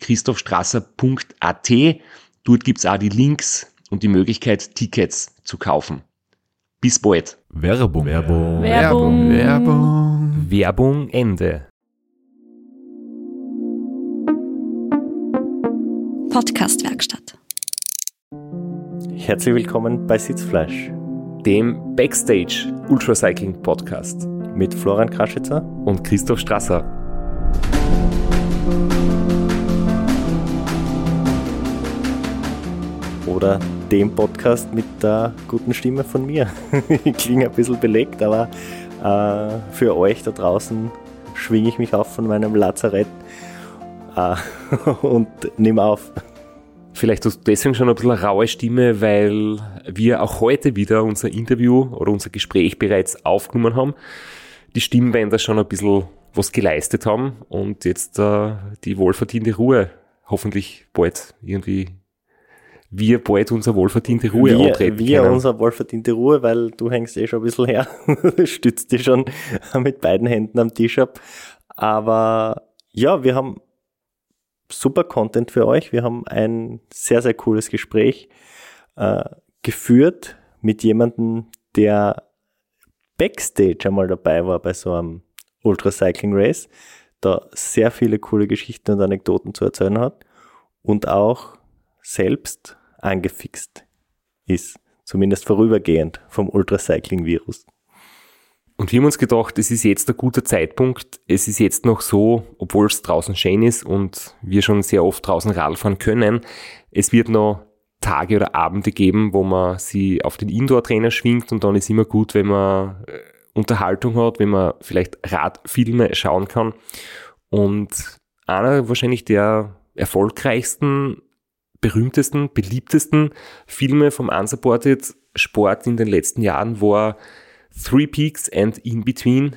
www.christophstrasser.at. Dort gibt's auch die Links und die Möglichkeit, Tickets zu kaufen. Bis bald. Werbung. Werbung. Werbung. Werbung. Werbung Ende. Podcastwerkstatt. Herzlich willkommen bei Sitzfleisch Dem Backstage Ultracycling Podcast mit Florian Kraschitzer. und Christoph Strasser. Oder dem Podcast mit der guten Stimme von mir. ich klinge ein bisschen belegt, aber äh, für euch da draußen schwinge ich mich auf von meinem Lazarett äh, und nehme auf. Vielleicht hast du deswegen schon ein bisschen eine raue Stimme, weil wir auch heute wieder unser Interview oder unser Gespräch bereits aufgenommen haben. Die Stimmbänder schon ein bisschen was geleistet haben und jetzt äh, die wohlverdiente Ruhe hoffentlich bald irgendwie wir bald unsere wohlverdiente Ruhe wir, antreten wir können. unsere wohlverdiente Ruhe, weil du hängst eh schon ein bisschen her, stützt dich schon mit beiden Händen am Tisch ab. Aber ja, wir haben super Content für euch. Wir haben ein sehr, sehr cooles Gespräch äh, geführt mit jemandem, der Backstage einmal dabei war bei so einem Ultracycling Race, da sehr viele coole Geschichten und Anekdoten zu erzählen hat und auch selbst angefixt ist, zumindest vorübergehend vom Ultracycling-Virus. Und wir haben uns gedacht, es ist jetzt ein guter Zeitpunkt. Es ist jetzt noch so, obwohl es draußen schön ist und wir schon sehr oft draußen Radl fahren können, es wird noch Tage oder Abende geben, wo man sie auf den Indoor-Trainer schwingt und dann ist immer gut, wenn man äh, Unterhaltung hat, wenn man vielleicht Radfilme schauen kann. Und einer wahrscheinlich der erfolgreichsten, berühmtesten, beliebtesten Filme vom Unsupported Sport in den letzten Jahren war Three Peaks and In Between,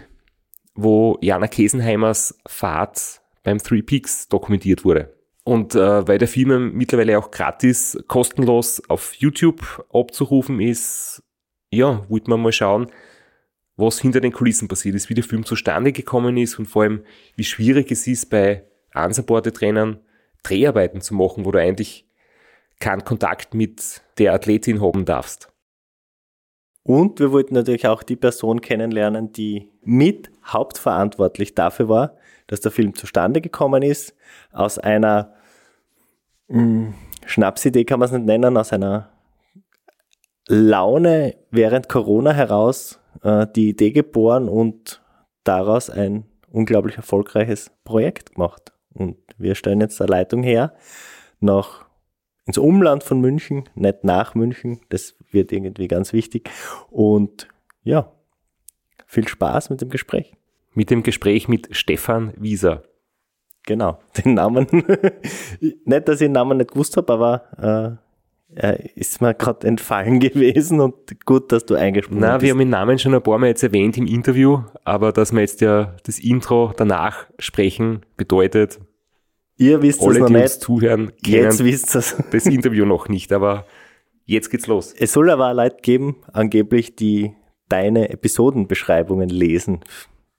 wo Jana Kesenheimers Fahrt beim Three Peaks dokumentiert wurde. Und äh, weil der Film mittlerweile auch gratis, kostenlos auf YouTube abzurufen ist, ja, wollte man mal schauen, was hinter den Kulissen passiert ist, wie der Film zustande gekommen ist und vor allem, wie schwierig es ist, bei Unsupported-Trainern Dreharbeiten zu machen, wo du eigentlich keinen Kontakt mit der Athletin haben darfst. Und wir wollten natürlich auch die Person kennenlernen, die mit hauptverantwortlich dafür war, dass der Film zustande gekommen ist. Aus einer mh, Schnapsidee kann man es nicht nennen, aus einer Laune während Corona heraus äh, die Idee geboren und daraus ein unglaublich erfolgreiches Projekt gemacht. Und wir stellen jetzt eine Leitung her nach ins Umland von München, nicht nach München. Das wird irgendwie ganz wichtig. Und ja, viel Spaß mit dem Gespräch. Mit dem Gespräch mit Stefan Wieser. Genau, den Namen. nicht, dass ich den Namen nicht gewusst habe, aber äh, er ist mir gerade entfallen gewesen und gut, dass du eingesprochen Na, bist. wir haben den Namen schon ein paar Mal jetzt erwähnt im Interview, aber dass wir jetzt ja das Intro danach sprechen, bedeutet, Ihr wisst es alle, noch die uns nicht. zuhören, Jetzt wisst es. das Interview noch nicht, aber jetzt geht's los. Es soll aber auch Leute geben, angeblich, die deine Episodenbeschreibungen lesen,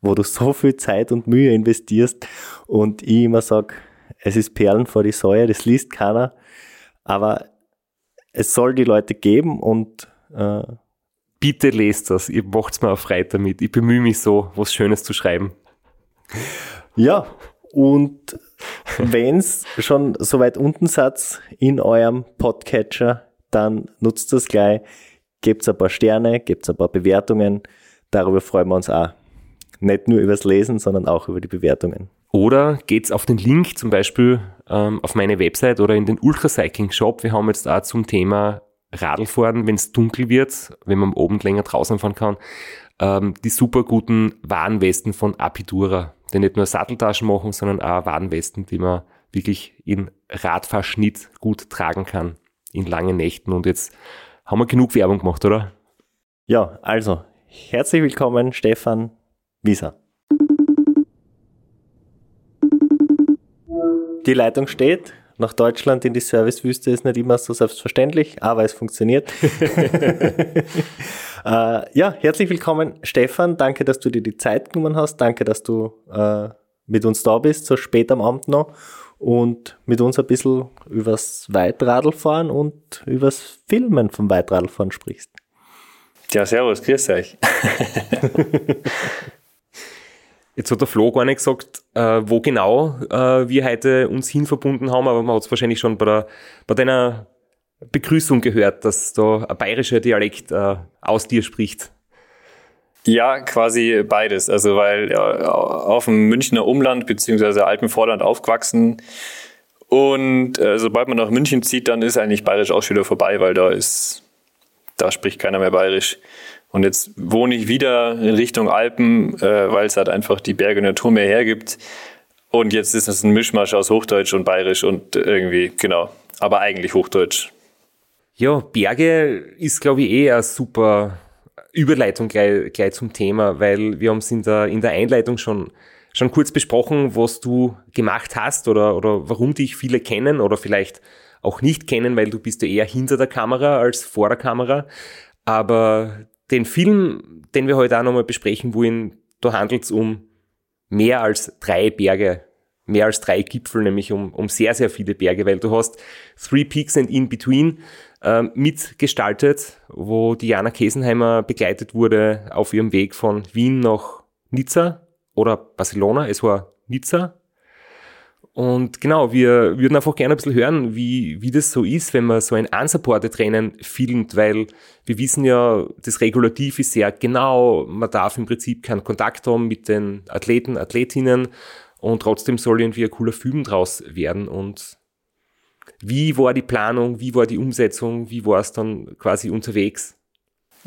wo du so viel Zeit und Mühe investierst und ich immer sag, es ist Perlen vor die Säue, das liest keiner, aber es soll die Leute geben und äh, Bitte lest das, ihr macht's mir auch frei damit. Ich bemühe mich so, was Schönes zu schreiben. ja, und wenn es schon so weit unten satz in eurem Podcatcher, dann nutzt das gleich, gebt ein paar Sterne, gebt ein paar Bewertungen. Darüber freuen wir uns auch. Nicht nur übers Lesen, sondern auch über die Bewertungen. Oder geht's auf den Link zum Beispiel ähm, auf meine Website oder in den Ultracycling Shop. Wir haben jetzt auch zum Thema Radlfahren, wenn es dunkel wird, wenn man oben länger draußen fahren kann, ähm, die super guten Warnwesten von Apidura, die nicht nur Satteltaschen machen, sondern auch Warnwesten, die man wirklich in Radfahrschnitt gut tragen kann in langen Nächten. Und jetzt haben wir genug Werbung gemacht, oder? Ja, also herzlich willkommen, Stefan Wieser. Die Leitung steht. Nach Deutschland in die Servicewüste ist nicht immer so selbstverständlich, aber es funktioniert. äh, ja, herzlich willkommen, Stefan. Danke, dass du dir die Zeit genommen hast. Danke, dass du äh, mit uns da bist, so spät am Abend noch und mit uns ein bisschen übers Weitradlfahren und übers Filmen vom Weitradlfahren sprichst. Ja, servus, grüß euch. Jetzt hat der Flo gar nicht gesagt, äh, wo genau äh, wir heute uns hin verbunden haben, aber man hat es wahrscheinlich schon bei, der, bei deiner Begrüßung gehört, dass da ein bayerischer Dialekt äh, aus dir spricht. Ja, quasi beides. Also weil ja, auf dem Münchner Umland beziehungsweise Alpenvorland aufgewachsen und äh, sobald man nach München zieht, dann ist eigentlich bayerisch auch schon wieder vorbei, weil da ist, da spricht keiner mehr bayerisch. Und jetzt wohne ich wieder in Richtung Alpen, äh, weil es halt einfach die Berge und Natur mehr hergibt. Und jetzt ist es ein Mischmasch aus Hochdeutsch und Bayerisch und irgendwie, genau, aber eigentlich Hochdeutsch. Ja, Berge ist, glaube ich, eh eine super Überleitung gleich, gleich zum Thema, weil wir haben es in der, in der Einleitung schon, schon kurz besprochen, was du gemacht hast oder, oder warum dich viele kennen oder vielleicht auch nicht kennen, weil du bist ja eher hinter der Kamera als vor der Kamera. Aber den Film, den wir heute auch nochmal besprechen wollen, da handelt es um mehr als drei Berge, mehr als drei Gipfel, nämlich um, um sehr, sehr viele Berge, weil du hast Three Peaks and In Between ähm, mitgestaltet, wo Diana Kesenheimer begleitet wurde auf ihrem Weg von Wien nach Nizza oder Barcelona. Es war Nizza, und genau, wir würden einfach gerne ein bisschen hören, wie, wie das so ist, wenn man so ein unsupported Rennen filmt, weil wir wissen ja, das Regulativ ist sehr genau, man darf im Prinzip keinen Kontakt haben mit den Athleten, Athletinnen und trotzdem soll irgendwie ein cooler Film draus werden. Und wie war die Planung, wie war die Umsetzung, wie war es dann quasi unterwegs?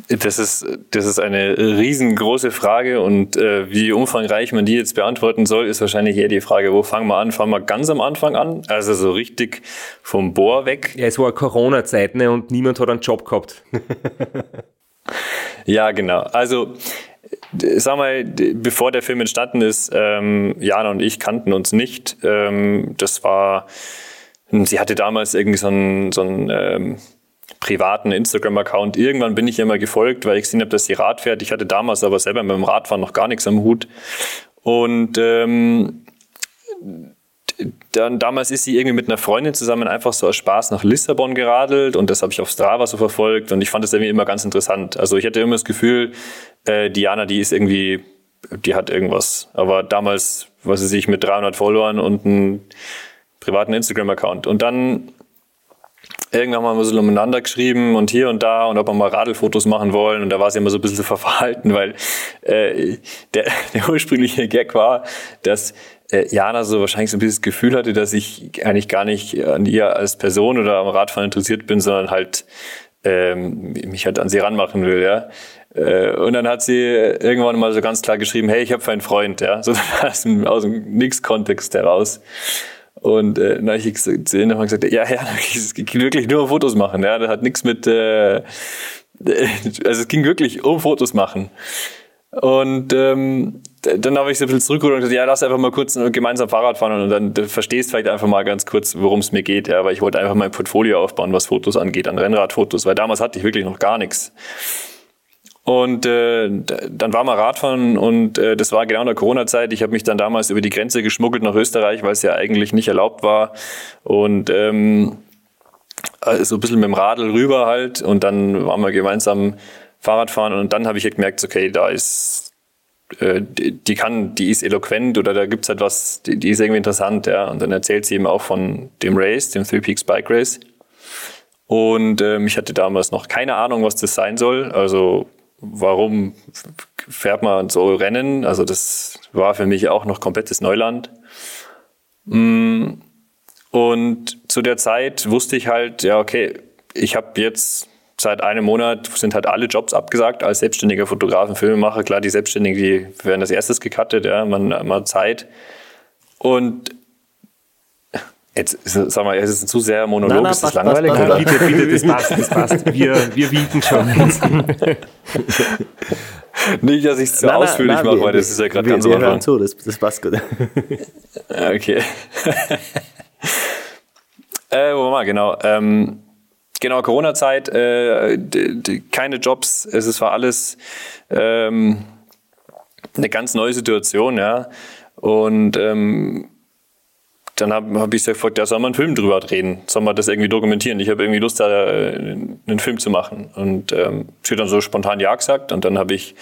Das ist, das ist eine riesengroße Frage und äh, wie umfangreich man die jetzt beantworten soll, ist wahrscheinlich eher die Frage, wo fangen wir an? Fangen wir ganz am Anfang an? Also so richtig vom Bohr weg? Ja, es war Corona-Zeit ne, und niemand hat einen Job gehabt. ja, genau. Also sag mal, bevor der Film entstanden ist, ähm, Jana und ich kannten uns nicht. Ähm, das war, sie hatte damals irgendwie so ein, so ein ähm, privaten Instagram-Account. Irgendwann bin ich ihr mal gefolgt, weil ich gesehen habe, dass sie Rad fährt. Ich hatte damals aber selber mit dem Radfahren noch gar nichts am Hut. Und ähm, dann damals ist sie irgendwie mit einer Freundin zusammen einfach so aus Spaß nach Lissabon geradelt und das habe ich auf Strava so verfolgt und ich fand das irgendwie immer ganz interessant. Also ich hatte immer das Gefühl, äh, Diana, die ist irgendwie, die hat irgendwas. Aber damals, was sie sich mit 300 Followern und einem privaten Instagram-Account. Und dann irgendwann mal so umeinander geschrieben und hier und da und ob wir mal Radelfotos machen wollen und da war sie immer so ein bisschen verhalten, weil äh, der, der ursprüngliche Gag war, dass äh, Jana so wahrscheinlich so ein bisschen das Gefühl hatte, dass ich eigentlich gar nicht an ihr als Person oder am Radfahren interessiert bin, sondern halt ähm, mich halt an sie ranmachen will, ja. Äh, und dann hat sie irgendwann mal so ganz klar geschrieben, hey, ich habe einen Freund, ja, so aus dem, aus dem Nix-Kontext heraus. Und äh, dann habe ich zu ihnen nochmal gesagt, ja, ja, es ging wirklich nur um Fotos machen. Ja, das hat nichts mit, äh, also es ging wirklich um Fotos machen. Und ähm, dann habe ich so ein bisschen zurückgeholt und gesagt, ja, lass einfach mal kurz gemeinsam Fahrrad fahren und dann du verstehst vielleicht einfach mal ganz kurz, worum es mir geht. Ja, weil ich wollte einfach mein Portfolio aufbauen, was Fotos angeht, an Rennradfotos, weil damals hatte ich wirklich noch gar nichts. Und äh, dann war mal Radfahren und äh, das war genau in der Corona-Zeit. Ich habe mich dann damals über die Grenze geschmuggelt nach Österreich, weil es ja eigentlich nicht erlaubt war. Und ähm, also so ein bisschen mit dem Radl rüber halt. Und dann waren wir gemeinsam Fahrradfahren und dann habe ich gemerkt, okay, da ist äh, die, die, kann, die ist eloquent oder da gibt's halt was, die, die, ist irgendwie interessant, ja. Und dann erzählt sie eben auch von dem Race, dem Three Peaks Bike Race. Und ähm, ich hatte damals noch keine Ahnung, was das sein soll. Also warum fährt man so Rennen? Also das war für mich auch noch komplettes Neuland. Mm, und zu der Zeit wusste ich halt, ja, okay, ich habe jetzt seit einem Monat sind halt alle Jobs abgesagt als selbstständiger Fotograf und Filmemacher. Klar, die Selbstständigen, die werden als erstes gecuttet, ja, man, man hat Zeit. Und Jetzt, sag mal, es ist zu sehr Monolog, nein, nein, ist das passt, langweilig? Passt, passt, bitte, bitte, das passt, das passt. Wir, wir winken schon. Nicht, dass ich es zu nein, ausführlich mache, weil das ist ja gerade ganz wir hören zu, das, das passt gut. okay. äh, wo war genau? Ähm, genau, Corona-Zeit, äh, keine Jobs, es war alles ähm, eine ganz neue Situation, ja. Und ähm, dann habe hab ich gefragt, ja, soll man einen Film drüber drehen? Soll man das irgendwie dokumentieren? Ich habe irgendwie Lust, da äh, einen Film zu machen. Und ähm, sie hat dann so spontan Ja gesagt. Und dann habe ich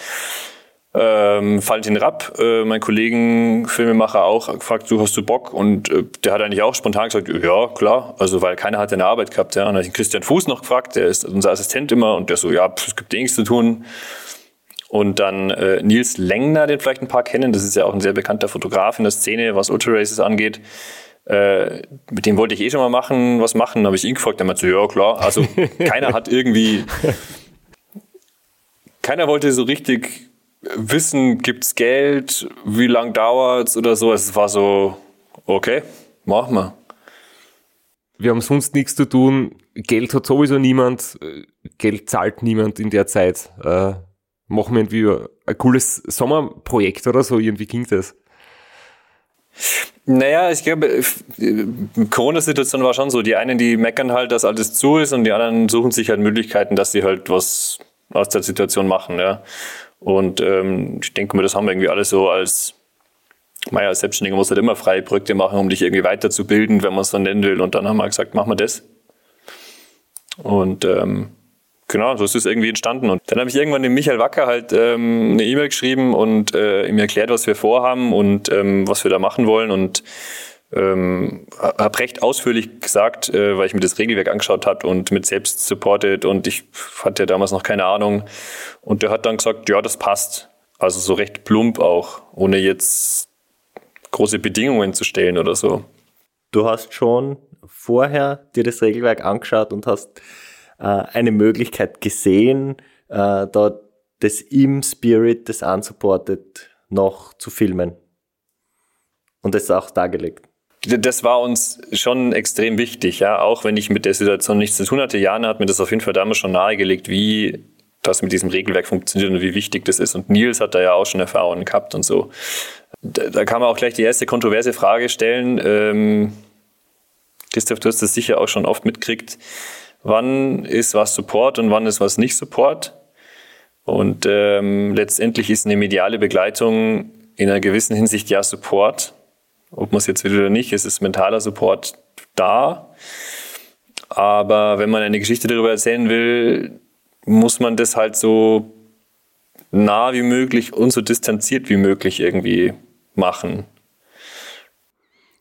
ähm, Valentin Rapp, äh, mein Kollegen, Filmemacher auch, gefragt, du hast du Bock? Und äh, der hat eigentlich auch spontan gesagt, ja, klar. Also, weil keiner hat eine Arbeit gehabt. Ja. Und dann habe ich Christian Fuß noch gefragt, der ist unser Assistent immer. Und der so, ja, pff, es gibt eh nichts zu tun. Und dann äh, Nils Lengner, den vielleicht ein paar kennen, das ist ja auch ein sehr bekannter Fotograf in der Szene, was Ultra Races angeht äh, mit dem wollte ich eh schon mal machen, was machen. Dann habe ich ihn gefragt, der meinte so, ja klar. Also keiner hat irgendwie, keiner wollte so richtig wissen, gibt's Geld, wie lang dauert's oder so. Es war so, okay, machen wir. Wir haben sonst nichts zu tun. Geld hat sowieso niemand. Geld zahlt niemand in der Zeit. Äh, machen wir irgendwie ein cooles Sommerprojekt oder so. Irgendwie ging das. Naja, ich glaube, Corona-Situation war schon so. Die einen, die meckern halt, dass alles zu ist und die anderen suchen sich halt Möglichkeiten, dass sie halt was aus der Situation machen. Ja. Und ähm, ich denke mal, das haben wir irgendwie alle so als, naja, als Selbstständiger muss halt immer freie Projekte machen, um dich irgendwie weiterzubilden, wenn man es so nennen will. Und dann haben wir gesagt, machen wir das. Und ähm, Genau, so ist es irgendwie entstanden. Und dann habe ich irgendwann dem Michael Wacker halt ähm, eine E-Mail geschrieben und äh, ihm erklärt, was wir vorhaben und ähm, was wir da machen wollen. Und ähm, habe recht ausführlich gesagt, äh, weil ich mir das Regelwerk angeschaut habe und mit selbst supported und ich hatte ja damals noch keine Ahnung. Und der hat dann gesagt, ja, das passt. Also so recht plump auch, ohne jetzt große Bedingungen zu stellen oder so. Du hast schon vorher dir das Regelwerk angeschaut und hast eine Möglichkeit gesehen, äh, da das im Spirit des Unsupported noch zu filmen. Und das ist auch dargelegt. Das war uns schon extrem wichtig, ja. Auch wenn ich mit der Situation nichts zu tun hatte. Jana hat mir das auf jeden Fall damals schon nahegelegt, wie das mit diesem Regelwerk funktioniert und wie wichtig das ist. Und Nils hat da ja auch schon Erfahrungen gehabt und so. Da, da kann man auch gleich die erste kontroverse Frage stellen. Ähm, Christoph, du hast das sicher auch schon oft mitkriegt wann ist was Support und wann ist was nicht Support. Und ähm, letztendlich ist eine mediale Begleitung in einer gewissen Hinsicht ja Support. Ob man es jetzt will oder nicht, es ist mentaler Support da. Aber wenn man eine Geschichte darüber erzählen will, muss man das halt so nah wie möglich und so distanziert wie möglich irgendwie machen.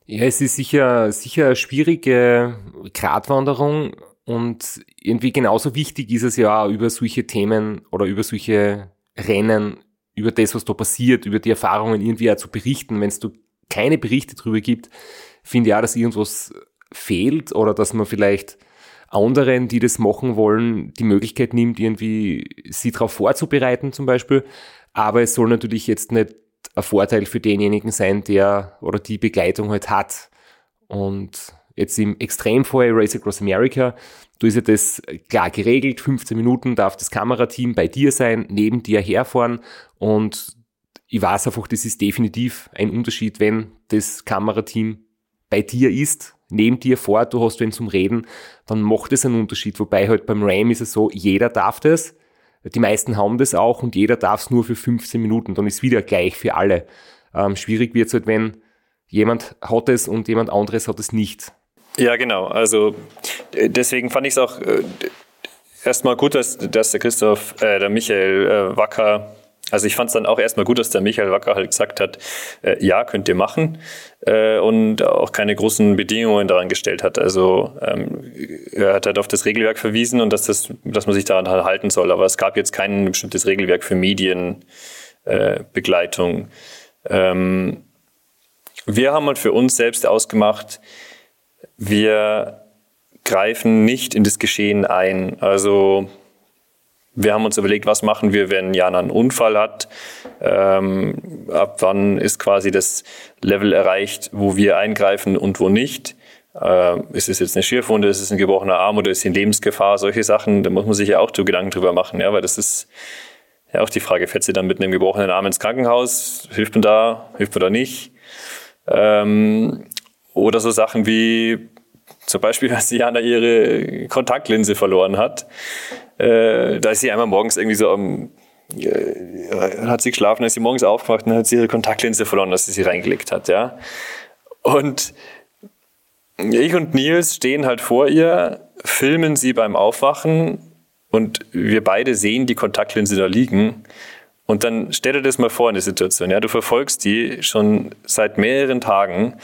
Ja, es ist sicher, sicher eine schwierige Gratwanderung, und irgendwie genauso wichtig ist es ja über solche Themen oder über solche Rennen, über das, was da passiert, über die Erfahrungen irgendwie auch zu berichten. Wenn es da keine Berichte drüber gibt, finde ich auch, dass irgendwas fehlt oder dass man vielleicht anderen, die das machen wollen, die Möglichkeit nimmt, irgendwie sie darauf vorzubereiten zum Beispiel. Aber es soll natürlich jetzt nicht ein Vorteil für denjenigen sein, der oder die Begleitung halt hat. Und Jetzt im Extremfall Race Across America, du ist ja das klar geregelt, 15 Minuten darf das Kamerateam bei dir sein, neben dir herfahren und ich weiß einfach, das ist definitiv ein Unterschied, wenn das Kamerateam bei dir ist, neben dir vor, du hast wen zum Reden, dann macht es einen Unterschied. Wobei halt beim Ram ist es so, jeder darf das, die meisten haben das auch und jeder darf es nur für 15 Minuten, dann ist wieder gleich für alle. Ähm, schwierig wird es halt, wenn jemand hat es und jemand anderes hat es nicht. Ja, genau. Also äh, deswegen fand ich es auch äh, erstmal gut, dass, dass der Christoph, äh, der Michael äh, Wacker also ich fand es dann auch erstmal gut, dass der Michael Wacker halt gesagt hat, äh, ja, könnt ihr machen äh, und auch keine großen Bedingungen daran gestellt hat. Also ähm, er hat halt auf das Regelwerk verwiesen und dass, das, dass man sich daran halt halten soll. Aber es gab jetzt kein bestimmtes Regelwerk für Medienbegleitung. Äh, ähm, wir haben halt für uns selbst ausgemacht, wir greifen nicht in das Geschehen ein. Also wir haben uns überlegt, was machen wir, wenn Jana einen Unfall hat. Ähm, ab wann ist quasi das Level erreicht, wo wir eingreifen und wo nicht. Äh, ist es jetzt eine Schürfwunde, ist es ein gebrochener Arm oder ist es in Lebensgefahr? Solche Sachen, da muss man sich ja auch so Gedanken drüber machen, ja, weil das ist ja auch die Frage, fährt sie dann mit einem gebrochenen Arm ins Krankenhaus? Hilft man da? Hilft man da nicht? Ähm, oder so Sachen wie zum Beispiel, als Jana ihre Kontaktlinse verloren hat. Äh, da ist sie einmal morgens irgendwie so am, äh, hat sie geschlafen, dann ist sie morgens aufgewacht und hat sie ihre Kontaktlinse verloren, dass sie sie reingelegt hat, ja. Und ich und Nils stehen halt vor ihr, filmen sie beim Aufwachen und wir beide sehen die Kontaktlinse da liegen. Und dann stell dir das mal vor in der Situation, ja, du verfolgst die schon seit mehreren Tagen.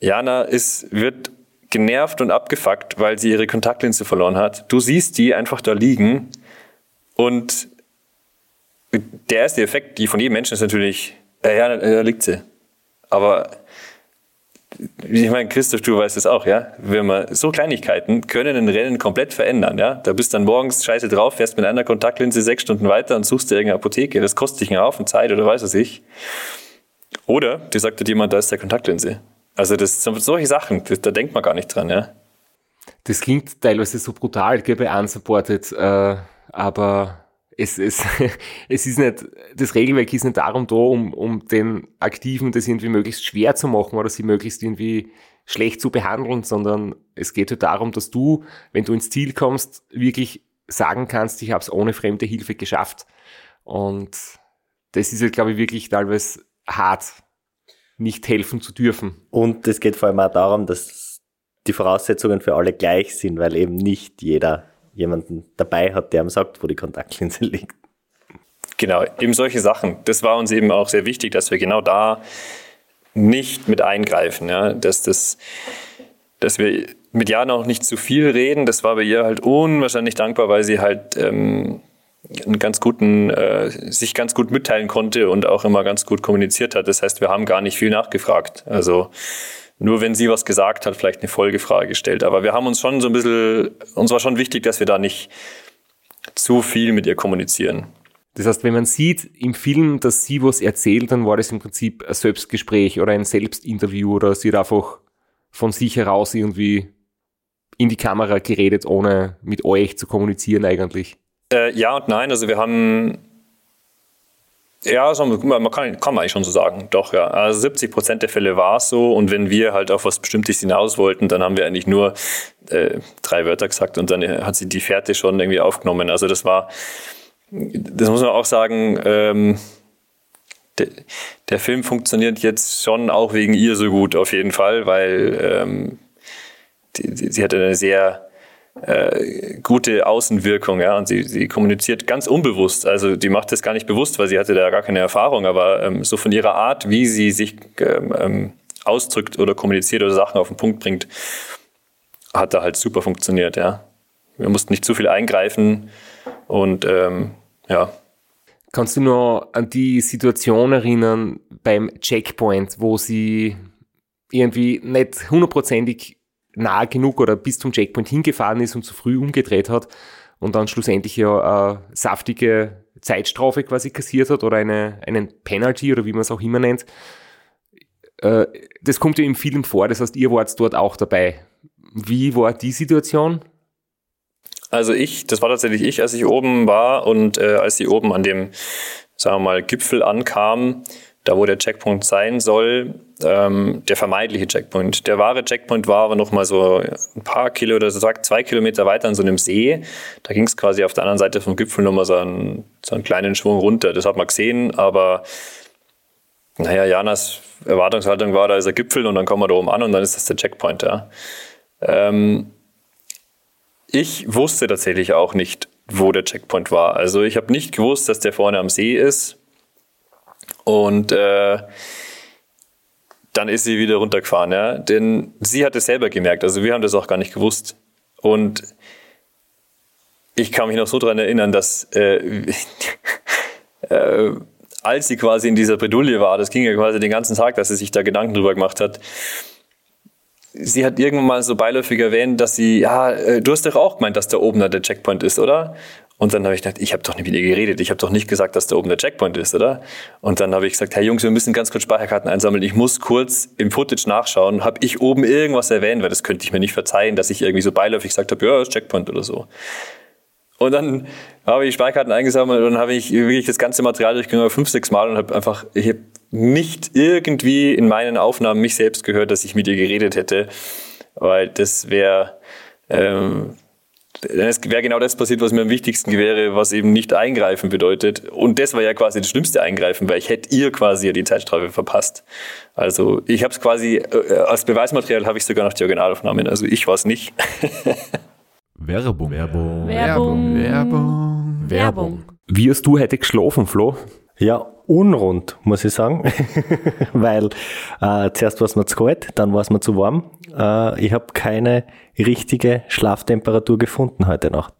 Jana ist, wird genervt und abgefuckt, weil sie ihre Kontaktlinse verloren hat. Du siehst die einfach da liegen und der erste Effekt, die von jedem Menschen ist natürlich, äh, ja, da liegt sie. Aber ich meine, Christoph, du weißt es auch, ja. Wenn man so Kleinigkeiten können ein Rennen komplett verändern, ja. Da bist dann morgens scheiße drauf, fährst mit einer Kontaktlinse sechs Stunden weiter und suchst dir irgendeine Apotheke. Das kostet dich einen Haufen Zeit oder weiß was ich. Oder dir sagt dir jemand, da ist der Kontaktlinse. Also das sind solche Sachen, das, da denkt man gar nicht dran, ja. Das klingt teilweise so brutal, gell, bei Unsupported, äh, aber es, es, es ist nicht, das Regelwerk ist nicht darum da, um, um den Aktiven das irgendwie möglichst schwer zu machen oder sie möglichst irgendwie schlecht zu behandeln, sondern es geht halt darum, dass du, wenn du ins Ziel kommst, wirklich sagen kannst, ich habe es ohne fremde Hilfe geschafft. Und das ist halt, glaube ich, wirklich teilweise hart, nicht helfen zu dürfen. Und es geht vor allem auch darum, dass die Voraussetzungen für alle gleich sind, weil eben nicht jeder jemanden dabei hat, der ihm sagt, wo die Kontaktlinse liegt. Genau, eben solche Sachen. Das war uns eben auch sehr wichtig, dass wir genau da nicht mit eingreifen, ja, dass das, dass wir mit Jana auch nicht zu viel reden. Das war bei ihr halt unwahrscheinlich dankbar, weil sie halt ähm, einen ganz guten, äh, sich ganz gut mitteilen konnte und auch immer ganz gut kommuniziert hat. Das heißt, wir haben gar nicht viel nachgefragt. Also nur wenn sie was gesagt hat, vielleicht eine Folgefrage gestellt. Aber wir haben uns schon so ein bisschen, uns war schon wichtig, dass wir da nicht zu viel mit ihr kommunizieren. Das heißt, wenn man sieht im Film, dass sie was erzählt, dann war das im Prinzip ein Selbstgespräch oder ein Selbstinterview oder sie hat einfach von sich heraus irgendwie in die Kamera geredet, ohne mit euch zu kommunizieren eigentlich. Äh, ja und nein. Also wir haben ja, man kann, kann man eigentlich schon so sagen. Doch, ja. Also 70 Prozent der Fälle war es so. Und wenn wir halt auf was Bestimmtes hinaus wollten, dann haben wir eigentlich nur äh, drei Wörter gesagt und dann hat sie die Fährte schon irgendwie aufgenommen. Also das war, das muss man auch sagen, ähm, de, der Film funktioniert jetzt schon auch wegen ihr so gut, auf jeden Fall, weil ähm, die, die, sie hatte eine sehr äh, gute Außenwirkung, ja, und sie, sie kommuniziert ganz unbewusst. Also die macht das gar nicht bewusst, weil sie hatte da gar keine Erfahrung, aber ähm, so von ihrer Art, wie sie sich ähm, ähm, ausdrückt oder kommuniziert oder Sachen auf den Punkt bringt, hat da halt super funktioniert, ja. Wir mussten nicht zu viel eingreifen und ähm, ja. Kannst du nur an die Situation erinnern beim Checkpoint, wo sie irgendwie nicht hundertprozentig nah genug oder bis zum Checkpoint hingefahren ist und zu früh umgedreht hat und dann schlussendlich ja eine saftige Zeitstrafe quasi kassiert hat oder eine, einen Penalty oder wie man es auch immer nennt. Äh, das kommt ja im Film vor, das heißt, ihr wart dort auch dabei. Wie war die Situation? Also ich, das war tatsächlich ich, als ich oben war und äh, als sie oben an dem, sagen wir mal, Gipfel ankam, da wo der Checkpoint sein soll, ähm, der vermeintliche Checkpoint. Der wahre Checkpoint war aber noch mal so ein paar Kilo oder so zwei Kilometer weiter an so einem See. Da ging es quasi auf der anderen Seite vom Gipfel nochmal so einen, so einen kleinen Schwung runter. Das hat man gesehen, aber naja, Janas Erwartungshaltung war, da ist der Gipfel und dann kommen wir da oben an und dann ist das der Checkpoint. Ja. Ähm, ich wusste tatsächlich auch nicht, wo der Checkpoint war. Also ich habe nicht gewusst, dass der vorne am See ist Und äh, dann ist sie wieder runtergefahren, ja. Denn sie hat es selber gemerkt, also wir haben das auch gar nicht gewusst. Und ich kann mich noch so daran erinnern, dass äh, äh, als sie quasi in dieser Bredouille war, das ging ja quasi den ganzen Tag, dass sie sich da Gedanken drüber gemacht hat, sie hat irgendwann mal so beiläufig erwähnt, dass sie, ja, äh, du hast doch auch gemeint, dass da oben da der Checkpoint ist, oder? Und dann habe ich gedacht, ich habe doch nicht mit ihr geredet. Ich habe doch nicht gesagt, dass da oben der Checkpoint ist, oder? Und dann habe ich gesagt, hey Jungs, wir müssen ganz kurz Speicherkarten einsammeln. Ich muss kurz im Footage nachschauen. Habe ich oben irgendwas erwähnt, weil das könnte ich mir nicht verzeihen, dass ich irgendwie so beiläufig gesagt habe, ja, das Checkpoint oder so. Und dann habe ich Speicherkarten eingesammelt und dann habe ich wirklich das ganze Material durchgegangen, fünf, sechs Mal und habe einfach, ich habe nicht irgendwie in meinen Aufnahmen mich selbst gehört, dass ich mit ihr geredet hätte, weil das wäre, ähm, es wäre genau das passiert, was mir am wichtigsten wäre, was eben nicht eingreifen bedeutet. Und das war ja quasi das schlimmste Eingreifen, weil ich hätte ihr quasi ja die Zeitstrafe verpasst. Also ich habe es quasi, äh, als Beweismaterial habe ich sogar noch die Originalaufnahmen, also ich war es nicht. Werbung. Werbung. Werbung. Werbung. Werbung. Wie hast du heute geschlafen, Flo? Ja, unrund, muss ich sagen. Weil äh, zuerst war es mir zu kalt, dann war es mir zu warm. Äh, ich habe keine richtige Schlaftemperatur gefunden heute Nacht.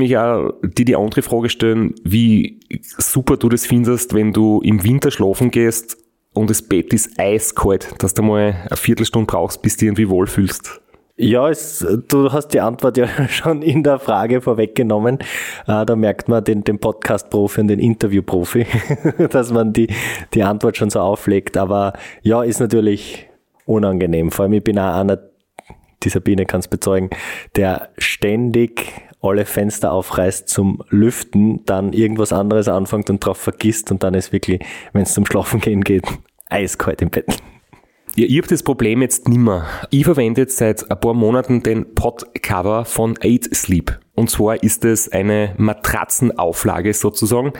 mich auch dir die andere Frage stellen, wie super du das findest, wenn du im Winter schlafen gehst und das Bett ist eiskalt, dass du mal eine Viertelstunde brauchst, bis du dich irgendwie wohlfühlst. Ja, es, du hast die Antwort ja schon in der Frage vorweggenommen. Äh, da merkt man den, den Podcast-Profi und den Interview-Profi, dass man die, die Antwort schon so auflegt. Aber ja, ist natürlich unangenehm. Vor allem, ich bin auch einer, die Sabine kann es bezeugen, der ständig alle Fenster aufreißt zum Lüften, dann irgendwas anderes anfängt und drauf vergisst und dann ist wirklich, wenn es zum Schlafen gehen geht, eiskalt im Bett. Ja, ich habe das Problem jetzt nimmer. Ich verwende jetzt seit ein paar Monaten den Podcover von Aid Sleep. Und zwar ist es eine Matratzenauflage sozusagen.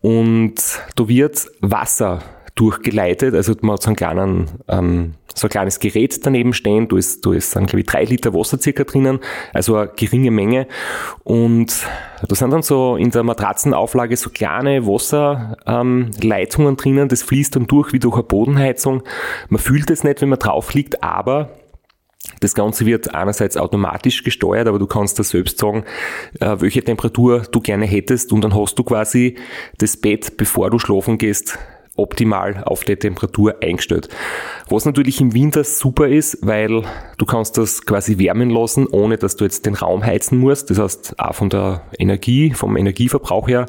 Und da wird Wasser durchgeleitet. Also man hat so einen kleinen, ähm, so ein kleines Gerät daneben stehen. Da ist, da ist dann, glaube ich, drei Liter Wasser circa drinnen. Also eine geringe Menge. Und da sind dann so in der Matratzenauflage so kleine Wasserleitungen ähm, drinnen. Das fließt dann durch wie durch eine Bodenheizung. Man fühlt es nicht, wenn man drauf liegt, aber das Ganze wird einerseits automatisch gesteuert, aber du kannst da selbst sagen, äh, welche Temperatur du gerne hättest und dann hast du quasi das Bett, bevor du schlafen gehst, optimal auf die Temperatur eingestellt. Was natürlich im Winter super ist, weil du kannst das quasi wärmen lassen, ohne dass du jetzt den Raum heizen musst. Das heißt, auch von der Energie, vom Energieverbrauch her,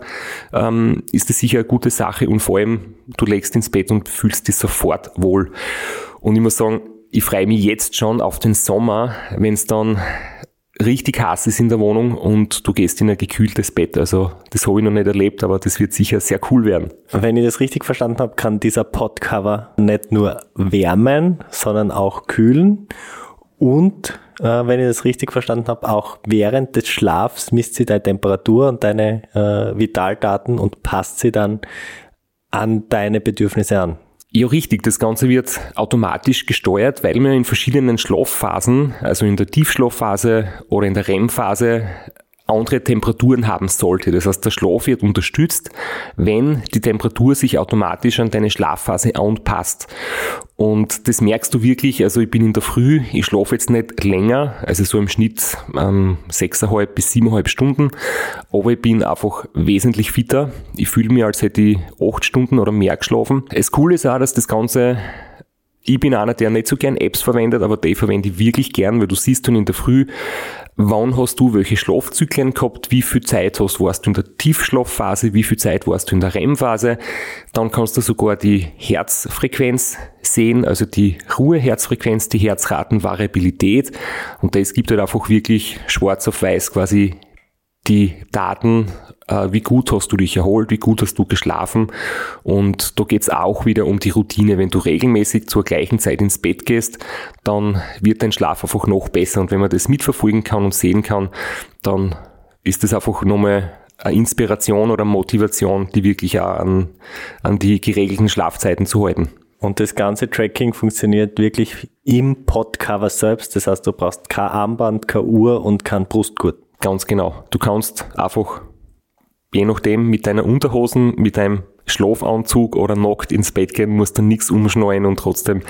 ähm, ist das sicher eine gute Sache und vor allem, du legst ins Bett und fühlst dich sofort wohl. Und ich muss sagen, ich freue mich jetzt schon auf den Sommer, wenn es dann richtig heiß ist in der Wohnung und du gehst in ein gekühltes Bett. Also das habe ich noch nicht erlebt, aber das wird sicher sehr cool werden. Wenn ich das richtig verstanden habe, kann dieser Podcover nicht nur wärmen, sondern auch kühlen. Und äh, wenn ich das richtig verstanden habe, auch während des Schlafs misst sie deine Temperatur und deine äh, Vitaldaten und passt sie dann an deine Bedürfnisse an. Ja, richtig. Das Ganze wird automatisch gesteuert, weil man in verschiedenen Schlafphasen, also in der Tiefschlafphase oder in der REM-Phase, andere Temperaturen haben sollte. Das heißt, der Schlaf wird unterstützt, wenn die Temperatur sich automatisch an deine Schlafphase anpasst. Und das merkst du wirklich, also ich bin in der Früh, ich schlafe jetzt nicht länger, also so im Schnitt ähm, 6,5 bis 7,5 Stunden, aber ich bin einfach wesentlich fitter. Ich fühle mich, als hätte ich 8 Stunden oder mehr geschlafen. Das Coole ist auch, dass das Ganze ich bin einer, der nicht so gern Apps verwendet, aber die verwende ich wirklich gern, weil du siehst dann in der Früh, wann hast du welche Schlafzyklen gehabt, wie viel Zeit hast, warst du in der Tiefschlafphase, wie viel Zeit warst du in der REM-Phase. Dann kannst du sogar die Herzfrequenz sehen, also die Ruheherzfrequenz, die Herzratenvariabilität. Und das gibt halt einfach wirklich schwarz auf weiß quasi die Daten, äh, wie gut hast du dich erholt, wie gut hast du geschlafen. Und da geht's auch wieder um die Routine. Wenn du regelmäßig zur gleichen Zeit ins Bett gehst, dann wird dein Schlaf einfach noch besser. Und wenn man das mitverfolgen kann und sehen kann, dann ist das einfach nochmal eine Inspiration oder Motivation, die wirklich auch an, an die geregelten Schlafzeiten zu halten. Und das ganze Tracking funktioniert wirklich im Podcover selbst. Das heißt, du brauchst kein Armband, keine Uhr und kein Brustgurt. Ganz genau. Du kannst einfach, je nachdem, mit deiner Unterhosen, mit deinem Schlafanzug oder nackt ins Bett gehen, musst dann nichts umschneiden und trotzdem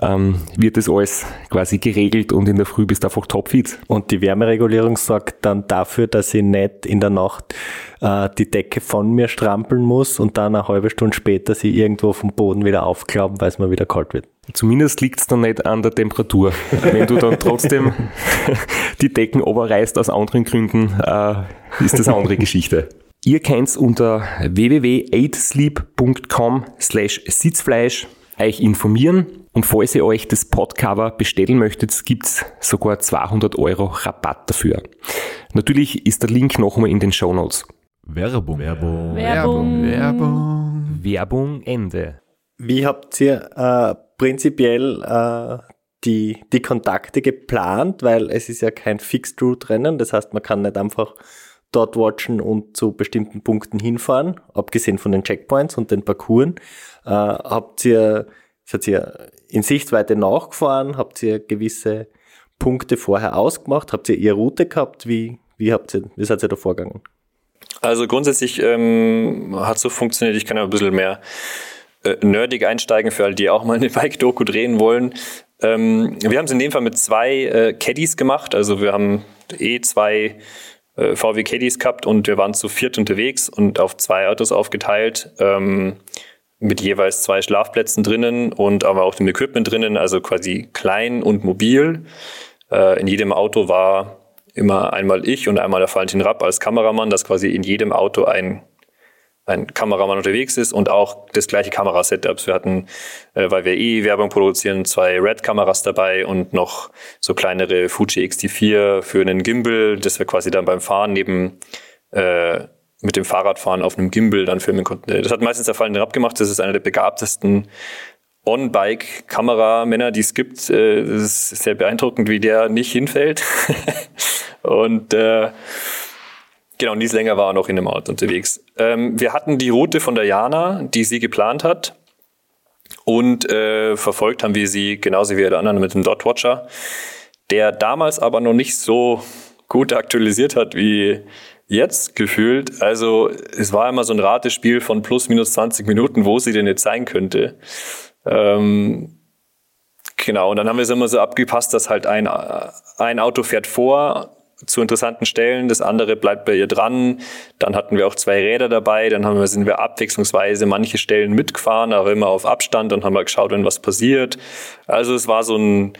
ähm, wird das alles quasi geregelt und in der Früh bist du einfach topfit. Und die Wärmeregulierung sorgt dann dafür, dass ich nicht in der Nacht äh, die Decke von mir strampeln muss und dann eine halbe Stunde später sie irgendwo vom Boden wieder aufklappen, weil es mir wieder kalt wird. Zumindest liegt es dann nicht an der Temperatur. Wenn du dann trotzdem die Decken oberreißt aus anderen Gründen, äh, ist das eine andere Geschichte. Ihr könnt unter www.8sleep.com slash Sitzfleisch euch informieren und falls ihr euch das Podcover bestellen möchtet, gibt's sogar 200 Euro Rabatt dafür. Natürlich ist der Link noch einmal in den Show Notes. Werbung. Werbung. Werbung. Werbung. Werbung Ende. Wie habt ihr äh, prinzipiell äh, die, die Kontakte geplant? Weil es ist ja kein Fixed Route Rennen, das heißt, man kann nicht einfach dort watchen und zu bestimmten Punkten hinfahren, abgesehen von den Checkpoints und den Parcours. Äh, habt ihr, seid ihr in Sichtweite nachgefahren? Habt ihr gewisse Punkte vorher ausgemacht? Habt ihr ihre Route gehabt? Wie, wie habt ihr, wie seid ihr da vorgegangen? Also grundsätzlich ähm, hat so funktioniert, ich kann ja ein bisschen mehr äh, nerdig einsteigen für alle, die auch mal eine Bike-Doku drehen wollen. Ähm, wir haben es in dem Fall mit zwei äh, Caddies gemacht, also wir haben eh zwei äh, VW Caddies gehabt und wir waren zu viert unterwegs und auf zwei Autos aufgeteilt. Ähm, mit jeweils zwei Schlafplätzen drinnen und aber auch dem Equipment drinnen, also quasi klein und mobil. Äh, in jedem Auto war immer einmal ich und einmal der Valentin Rapp als Kameramann, dass quasi in jedem Auto ein, ein Kameramann unterwegs ist und auch das gleiche Kamerasetups. Wir hatten, äh, weil wir eh Werbung produzieren, zwei Red-Kameras dabei und noch so kleinere Fuji XT4 für einen Gimbal, das wir quasi dann beim Fahren neben äh, mit dem Fahrradfahren auf einem Gimbal dann filmen konnten. Das hat meistens der Fall Rapp gemacht. Das ist einer der begabtesten On-Bike-Kameramänner, die es gibt. Äh, das ist sehr beeindruckend, wie der nicht hinfällt. und äh, genau, Nies länger war noch in dem Auto unterwegs. Ähm, wir hatten die Route von der Jana, die sie geplant hat. Und äh, verfolgt haben wir sie genauso wie der anderen mit dem Dot Watcher, der damals aber noch nicht so gut aktualisiert hat wie jetzt gefühlt. Also es war immer so ein Ratespiel von plus minus 20 Minuten, wo sie denn jetzt sein könnte. Ähm, genau, und dann haben wir es immer so abgepasst, dass halt ein, ein Auto fährt vor zu interessanten Stellen, das andere bleibt bei ihr dran. Dann hatten wir auch zwei Räder dabei, dann haben wir, sind wir abwechslungsweise manche Stellen mitgefahren, aber immer auf Abstand und haben mal geschaut, wenn was passiert. Also es war so ein,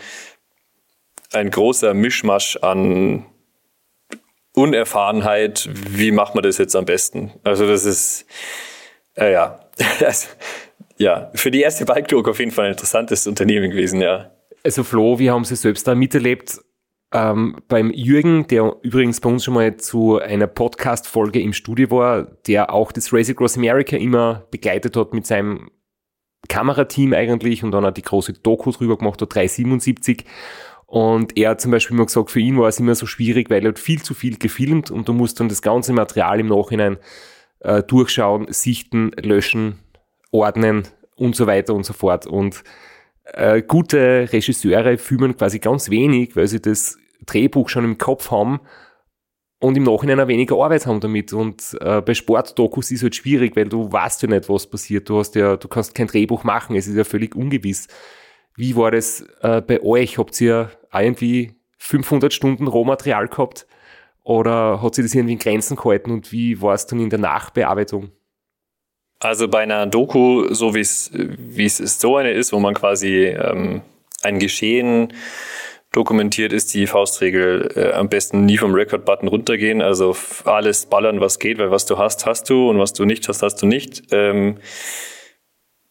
ein großer Mischmasch an Unerfahrenheit, wie macht man das jetzt am besten? Also das ist, äh, ja, ja, für die erste Bike Talk auf jeden Fall ein interessantes Unternehmen gewesen, ja. Also Flo, wir haben sie selbst da miterlebt. Ähm, beim Jürgen, der übrigens bei uns schon mal zu einer Podcast-Folge im Studio war, der auch das Race Across America immer begleitet hat mit seinem Kamerateam eigentlich und dann hat die große Doku drüber gemacht, hat 377. Und er hat zum Beispiel immer gesagt, für ihn war es immer so schwierig, weil er hat viel zu viel gefilmt und du musst dann das ganze Material im Nachhinein äh, durchschauen, sichten, löschen, ordnen und so weiter und so fort. Und äh, gute Regisseure filmen quasi ganz wenig, weil sie das Drehbuch schon im Kopf haben und im Nachhinein auch weniger Arbeit haben damit. Und äh, bei Sportdokus ist es halt schwierig, weil du weißt ja nicht, was passiert. Du hast ja, du kannst kein Drehbuch machen, es ist ja völlig ungewiss. Wie war das äh, bei euch? Habt ihr irgendwie 500 Stunden Rohmaterial gehabt? Oder hat sich das irgendwie in Grenzen gehalten und wie war es dann in der Nachbearbeitung? Also bei einer Doku, so wie es wie es so eine ist, wo man quasi ähm, ein Geschehen dokumentiert, ist die Faustregel äh, am besten nie vom Record-Button runtergehen. Also alles ballern, was geht, weil was du hast, hast du und was du nicht hast, hast du nicht. Ähm,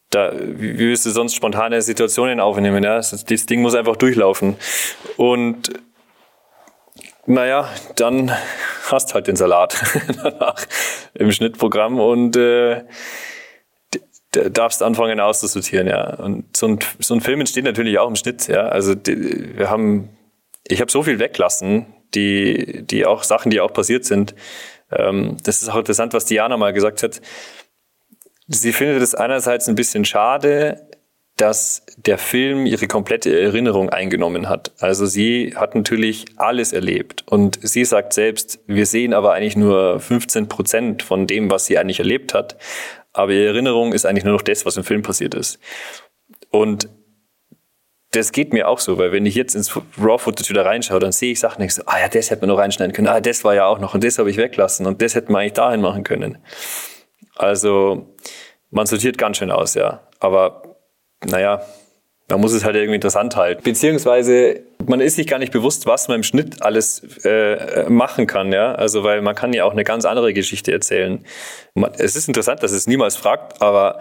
da, wie willst du sonst spontane Situationen aufnehmen? Ja? Das, das Ding muss einfach durchlaufen. Und naja, dann hast halt den Salat danach im Schnittprogramm und äh, darfst anfangen auszusortieren, ja. Und so ein, so ein Film entsteht natürlich auch im Schnitt, ja. Also die, wir haben, ich habe so viel weglassen, die, die auch Sachen, die auch passiert sind. Ähm, das ist auch interessant, was Diana mal gesagt hat Sie findet es einerseits ein bisschen schade, dass der Film ihre komplette Erinnerung eingenommen hat. Also sie hat natürlich alles erlebt und sie sagt selbst, wir sehen aber eigentlich nur 15 Prozent von dem, was sie eigentlich erlebt hat. Aber ihre Erinnerung ist eigentlich nur noch das, was im Film passiert ist. Und das geht mir auch so, weil wenn ich jetzt ins Raw-Footage wieder reinschaue, dann sehe ich Sachen, ich so, ah ja, das hätte man noch reinschneiden können, ah, das war ja auch noch und das habe ich weglassen und das hätte man eigentlich dahin machen können. Also man sortiert ganz schön aus, ja. Aber naja, man muss es halt irgendwie interessant halten. Beziehungsweise man ist sich gar nicht bewusst, was man im Schnitt alles äh, machen kann, ja. Also weil man kann ja auch eine ganz andere Geschichte erzählen. Es ist interessant, dass es niemals fragt, aber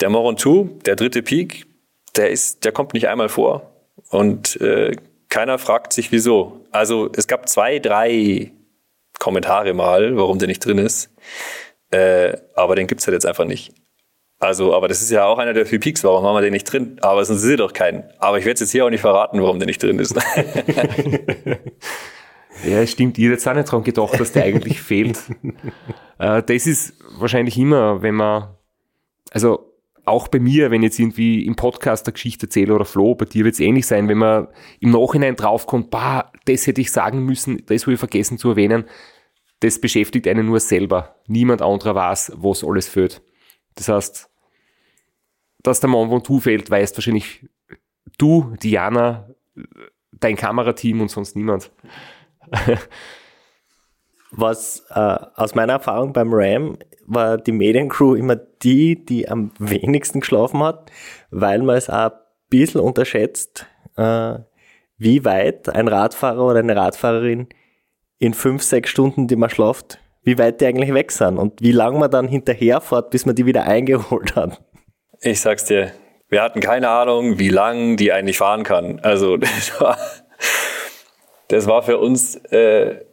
der Moron 2, der dritte Peak, der ist, der kommt nicht einmal vor. Und äh, keiner fragt sich wieso. Also es gab zwei, drei Kommentare mal, warum der nicht drin ist. Äh, aber den gibt's halt jetzt einfach nicht. Also, aber das ist ja auch einer der vier Peaks, warum haben wir den nicht drin? Aber sonst ist doch keinen. Aber ich werde jetzt hier auch nicht verraten, warum der nicht drin ist. ja, stimmt. Ihr hättet auch nicht dran gedacht, dass der eigentlich fehlt. Äh, das ist wahrscheinlich immer, wenn man, also auch bei mir, wenn jetzt irgendwie im Podcast eine Geschichte erzähle oder Flo, bei dir wird es ähnlich sein, wenn man im Nachhinein draufkommt, bah, das hätte ich sagen müssen, das habe ich vergessen zu erwähnen, das beschäftigt einen nur selber. Niemand anderer weiß, was alles fehlt. Das heißt, dass der Mont Ventoux fehlt, weißt wahrscheinlich du, Diana, dein Kamerateam und sonst niemand. Was äh, aus meiner Erfahrung beim Ram war die Mediencrew immer die, die am wenigsten geschlafen hat, weil man es auch ein bisschen unterschätzt, äh, wie weit ein Radfahrer oder eine Radfahrerin in fünf, sechs Stunden, die man schlaft, wie weit die eigentlich weg sind und wie lange man dann hinterherfährt, bis man die wieder eingeholt hat. Ich sag's dir, wir hatten keine Ahnung, wie lang die eigentlich fahren kann. Also das war, das war für uns äh,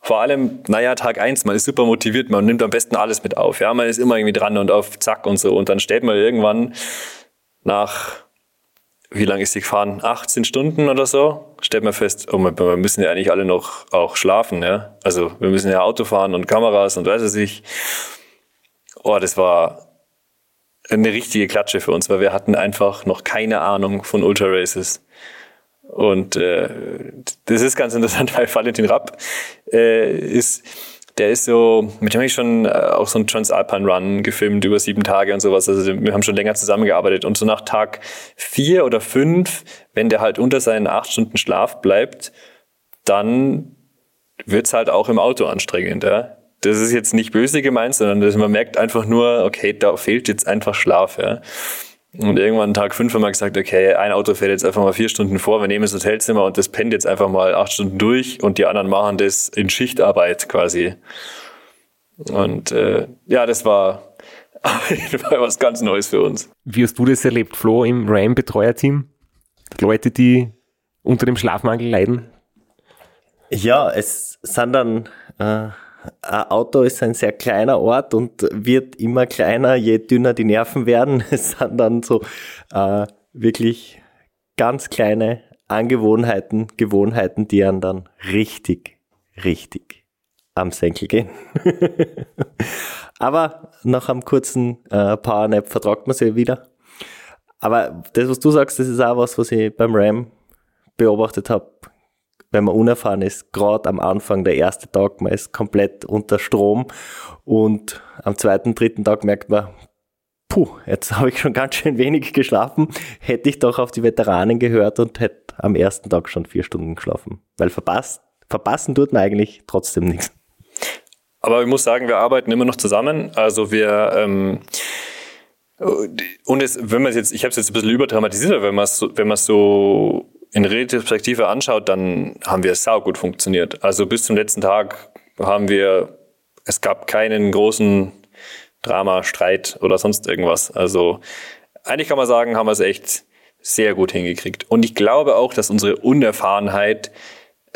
vor allem, naja, Tag eins, man ist super motiviert, man nimmt am besten alles mit auf. Ja, man ist immer irgendwie dran und auf Zack und so. Und dann steht man irgendwann nach, wie lange ist sie gefahren? 18 Stunden oder so, stellt man fest, oh, wir müssen ja eigentlich alle noch auch schlafen, ja. Also wir müssen ja Auto fahren und Kameras und weiß es nicht. Oh, das war eine richtige Klatsche für uns, weil wir hatten einfach noch keine Ahnung von Ultra Races. Und äh, das ist ganz interessant, weil Valentin Rapp äh, ist, der ist so, mit dem habe ich schon äh, auch so einen Transalpine Run gefilmt über sieben Tage und sowas. Also wir haben schon länger zusammengearbeitet. Und so nach Tag vier oder fünf, wenn der halt unter seinen acht Stunden Schlaf bleibt, dann wird's halt auch im Auto anstrengend. Ja? Das ist jetzt nicht böse gemeint, sondern man merkt einfach nur, okay, da fehlt jetzt einfach Schlaf. Ja? Und irgendwann Tag fünf haben wir gesagt, okay, ein Auto fährt jetzt einfach mal vier Stunden vor, wir nehmen das Hotelzimmer und das pennt jetzt einfach mal acht Stunden durch und die anderen machen das in Schichtarbeit quasi. Und äh, ja, das war auf jeden Fall was ganz Neues für uns. Wie hast du das erlebt, Flo, im RAM-Betreuerteam? Leute, die unter dem Schlafmangel leiden? Ja, es sind dann äh, Auto ist ein sehr kleiner Ort und wird immer kleiner, je dünner die Nerven werden. Es sind dann so äh, wirklich ganz kleine Angewohnheiten, Gewohnheiten, die einen dann richtig, richtig am Senkel gehen. Aber nach einem kurzen äh, Powernap vertragt man sie wieder. Aber das, was du sagst, das ist auch was, was ich beim RAM beobachtet habe wenn man unerfahren ist, gerade am Anfang, der erste Tag, man ist komplett unter Strom und am zweiten, dritten Tag merkt man, puh, jetzt habe ich schon ganz schön wenig geschlafen, hätte ich doch auf die Veteranen gehört und hätte am ersten Tag schon vier Stunden geschlafen. Weil verpasst, verpassen tut man eigentlich trotzdem nichts. Aber ich muss sagen, wir arbeiten immer noch zusammen. Also wir ähm, und es, wenn man es jetzt, ich habe es jetzt ein bisschen überdramatisiert, wenn man es so, wenn man so in Retrospektive anschaut, dann haben wir sau gut funktioniert. Also bis zum letzten Tag haben wir, es gab keinen großen Drama, Streit oder sonst irgendwas. Also eigentlich kann man sagen, haben wir es echt sehr gut hingekriegt. Und ich glaube auch, dass unsere Unerfahrenheit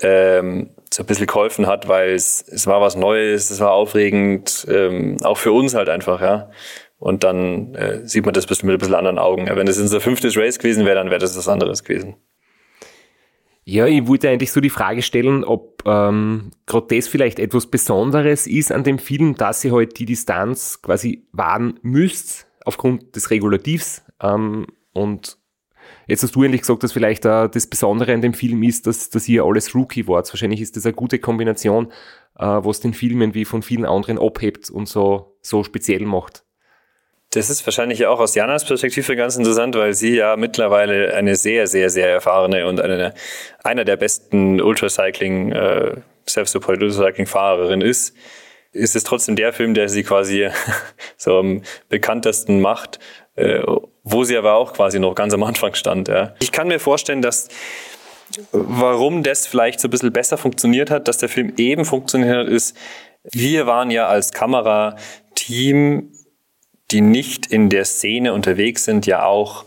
ähm, so ein bisschen geholfen hat, weil es, es war was Neues, es war aufregend, ähm, auch für uns halt einfach, ja. Und dann äh, sieht man das mit ein bisschen anderen Augen. Ja, wenn es unser fünftes Race gewesen wäre, dann wäre das was anderes gewesen. Ja, ich wollte eigentlich so die Frage stellen, ob ähm, gerade das vielleicht etwas Besonderes ist an dem Film, dass ihr halt die Distanz quasi wahren müsst aufgrund des Regulativs. Ähm, und jetzt hast du endlich gesagt, dass vielleicht äh, das Besondere an dem Film ist, dass, dass ihr alles Rookie wart. Wahrscheinlich ist das eine gute Kombination, äh, was den Film irgendwie von vielen anderen abhebt und so, so speziell macht. Das ist wahrscheinlich auch aus Janas Perspektive ganz interessant, weil sie ja mittlerweile eine sehr, sehr, sehr erfahrene und eine, einer der besten Ultracycling, äh, Self-Supported Ultracycling-Fahrerin ist. Ist es trotzdem der Film, der sie quasi so am bekanntesten macht, äh, wo sie aber auch quasi noch ganz am Anfang stand. Ja. Ich kann mir vorstellen, dass warum das vielleicht so ein bisschen besser funktioniert hat, dass der Film eben funktioniert hat, ist, wir waren ja als Kamerateam die nicht in der Szene unterwegs sind, ja auch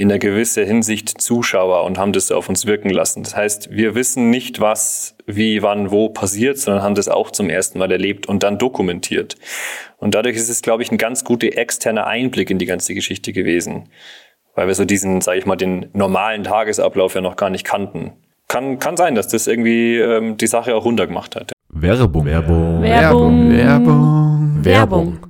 in einer gewissen Hinsicht Zuschauer und haben das auf uns wirken lassen. Das heißt, wir wissen nicht, was, wie, wann, wo passiert, sondern haben das auch zum ersten Mal erlebt und dann dokumentiert. Und dadurch ist es, glaube ich, ein ganz guter externer Einblick in die ganze Geschichte gewesen. Weil wir so diesen, sage ich mal, den normalen Tagesablauf ja noch gar nicht kannten. Kann, kann sein, dass das irgendwie ähm, die Sache auch runtergemacht hat. Werbung. Werbung. Werbung. Werbung. Werbung.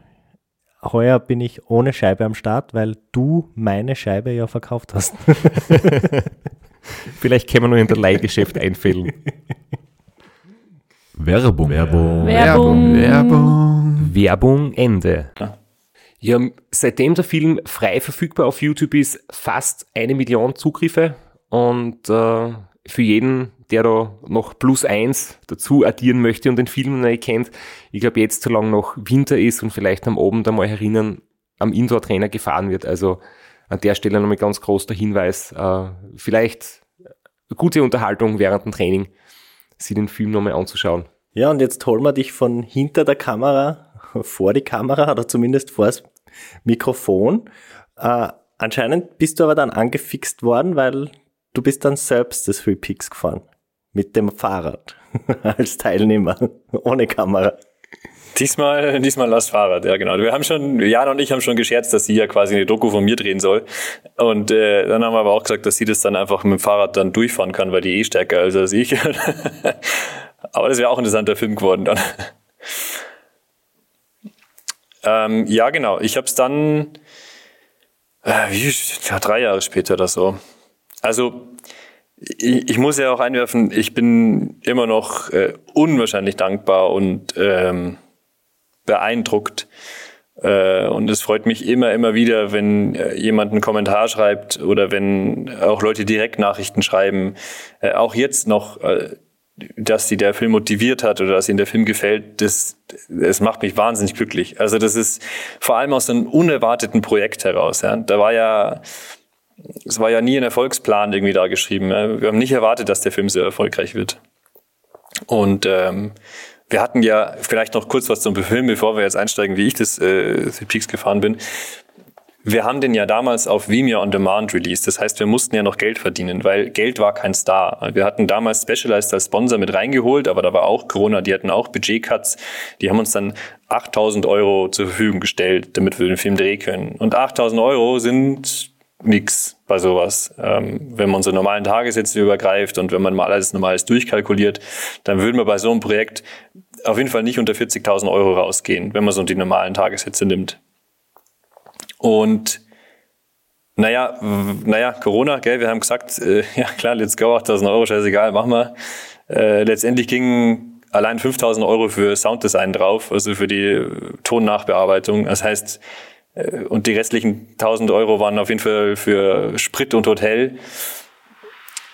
Heuer bin ich ohne Scheibe am Start, weil du meine Scheibe ja verkauft hast. Vielleicht können wir noch in der Leihgeschäft einfällen. Werbung. Werbung. Werbung. Werbung. Werbung Ende. Ja, seitdem der Film frei verfügbar auf YouTube ist, fast eine Million Zugriffe und äh, für jeden, der da noch plus eins dazu addieren möchte und den Film nicht kennt, ich glaube jetzt, solange noch Winter ist und vielleicht am Abend einmal herinnen, am Indoor-Trainer gefahren wird. Also an der Stelle nochmal ganz groß der Hinweis, äh, vielleicht gute Unterhaltung während dem Training, sich den Film nochmal anzuschauen. Ja, und jetzt holen wir dich von hinter der Kamera vor die Kamera oder zumindest vors Mikrofon. Äh, anscheinend bist du aber dann angefixt worden, weil du bist dann selbst das Free Peaks gefahren. Mit dem Fahrrad. Als Teilnehmer. Ohne Kamera. Diesmal, diesmal das Fahrrad, ja genau. Wir haben schon, Jan und ich haben schon gescherzt, dass sie ja quasi eine Doku von mir drehen soll. Und äh, dann haben wir aber auch gesagt, dass sie das dann einfach mit dem Fahrrad dann durchfahren kann, weil die eh stärker ist als ich. Aber das wäre auch ein interessanter Film geworden dann. ähm, ja, genau. Ich habe es dann, äh, wie, drei Jahre später oder so. Also ich, muss ja auch einwerfen, ich bin immer noch äh, unwahrscheinlich dankbar und ähm, beeindruckt. Äh, und es freut mich immer, immer wieder, wenn äh, jemand einen Kommentar schreibt oder wenn auch Leute direkt Nachrichten schreiben. Äh, auch jetzt noch, äh, dass sie der Film motiviert hat oder dass ihnen der Film gefällt, das, das macht mich wahnsinnig glücklich. Also das ist vor allem aus einem unerwarteten Projekt heraus. Ja. Da war ja es war ja nie ein Erfolgsplan irgendwie da geschrieben. Wir haben nicht erwartet, dass der Film sehr erfolgreich wird. Und ähm, wir hatten ja vielleicht noch kurz was zum Film, bevor wir jetzt einsteigen, wie ich das äh, The Peaks gefahren bin. Wir haben den ja damals auf Vimeo on Demand released. Das heißt, wir mussten ja noch Geld verdienen, weil Geld war kein Star. Wir hatten damals Specialized als Sponsor mit reingeholt, aber da war auch Corona, die hatten auch Budgetcuts. Die haben uns dann 8000 Euro zur Verfügung gestellt, damit wir den Film drehen können. Und 8000 Euro sind nix bei sowas. Ähm, wenn man so normalen Tagessätze übergreift und wenn man mal alles Normales durchkalkuliert, dann würden wir bei so einem Projekt auf jeden Fall nicht unter 40.000 Euro rausgehen, wenn man so die normalen Tagessätze nimmt. Und naja, naja, Corona, gell, wir haben gesagt, äh, ja klar, let's go, 8.000 Euro, scheißegal, machen wir. Äh, letztendlich gingen allein 5.000 Euro für Sounddesign drauf, also für die Tonnachbearbeitung. Das heißt, und die restlichen 1000 Euro waren auf jeden Fall für Sprit und Hotel.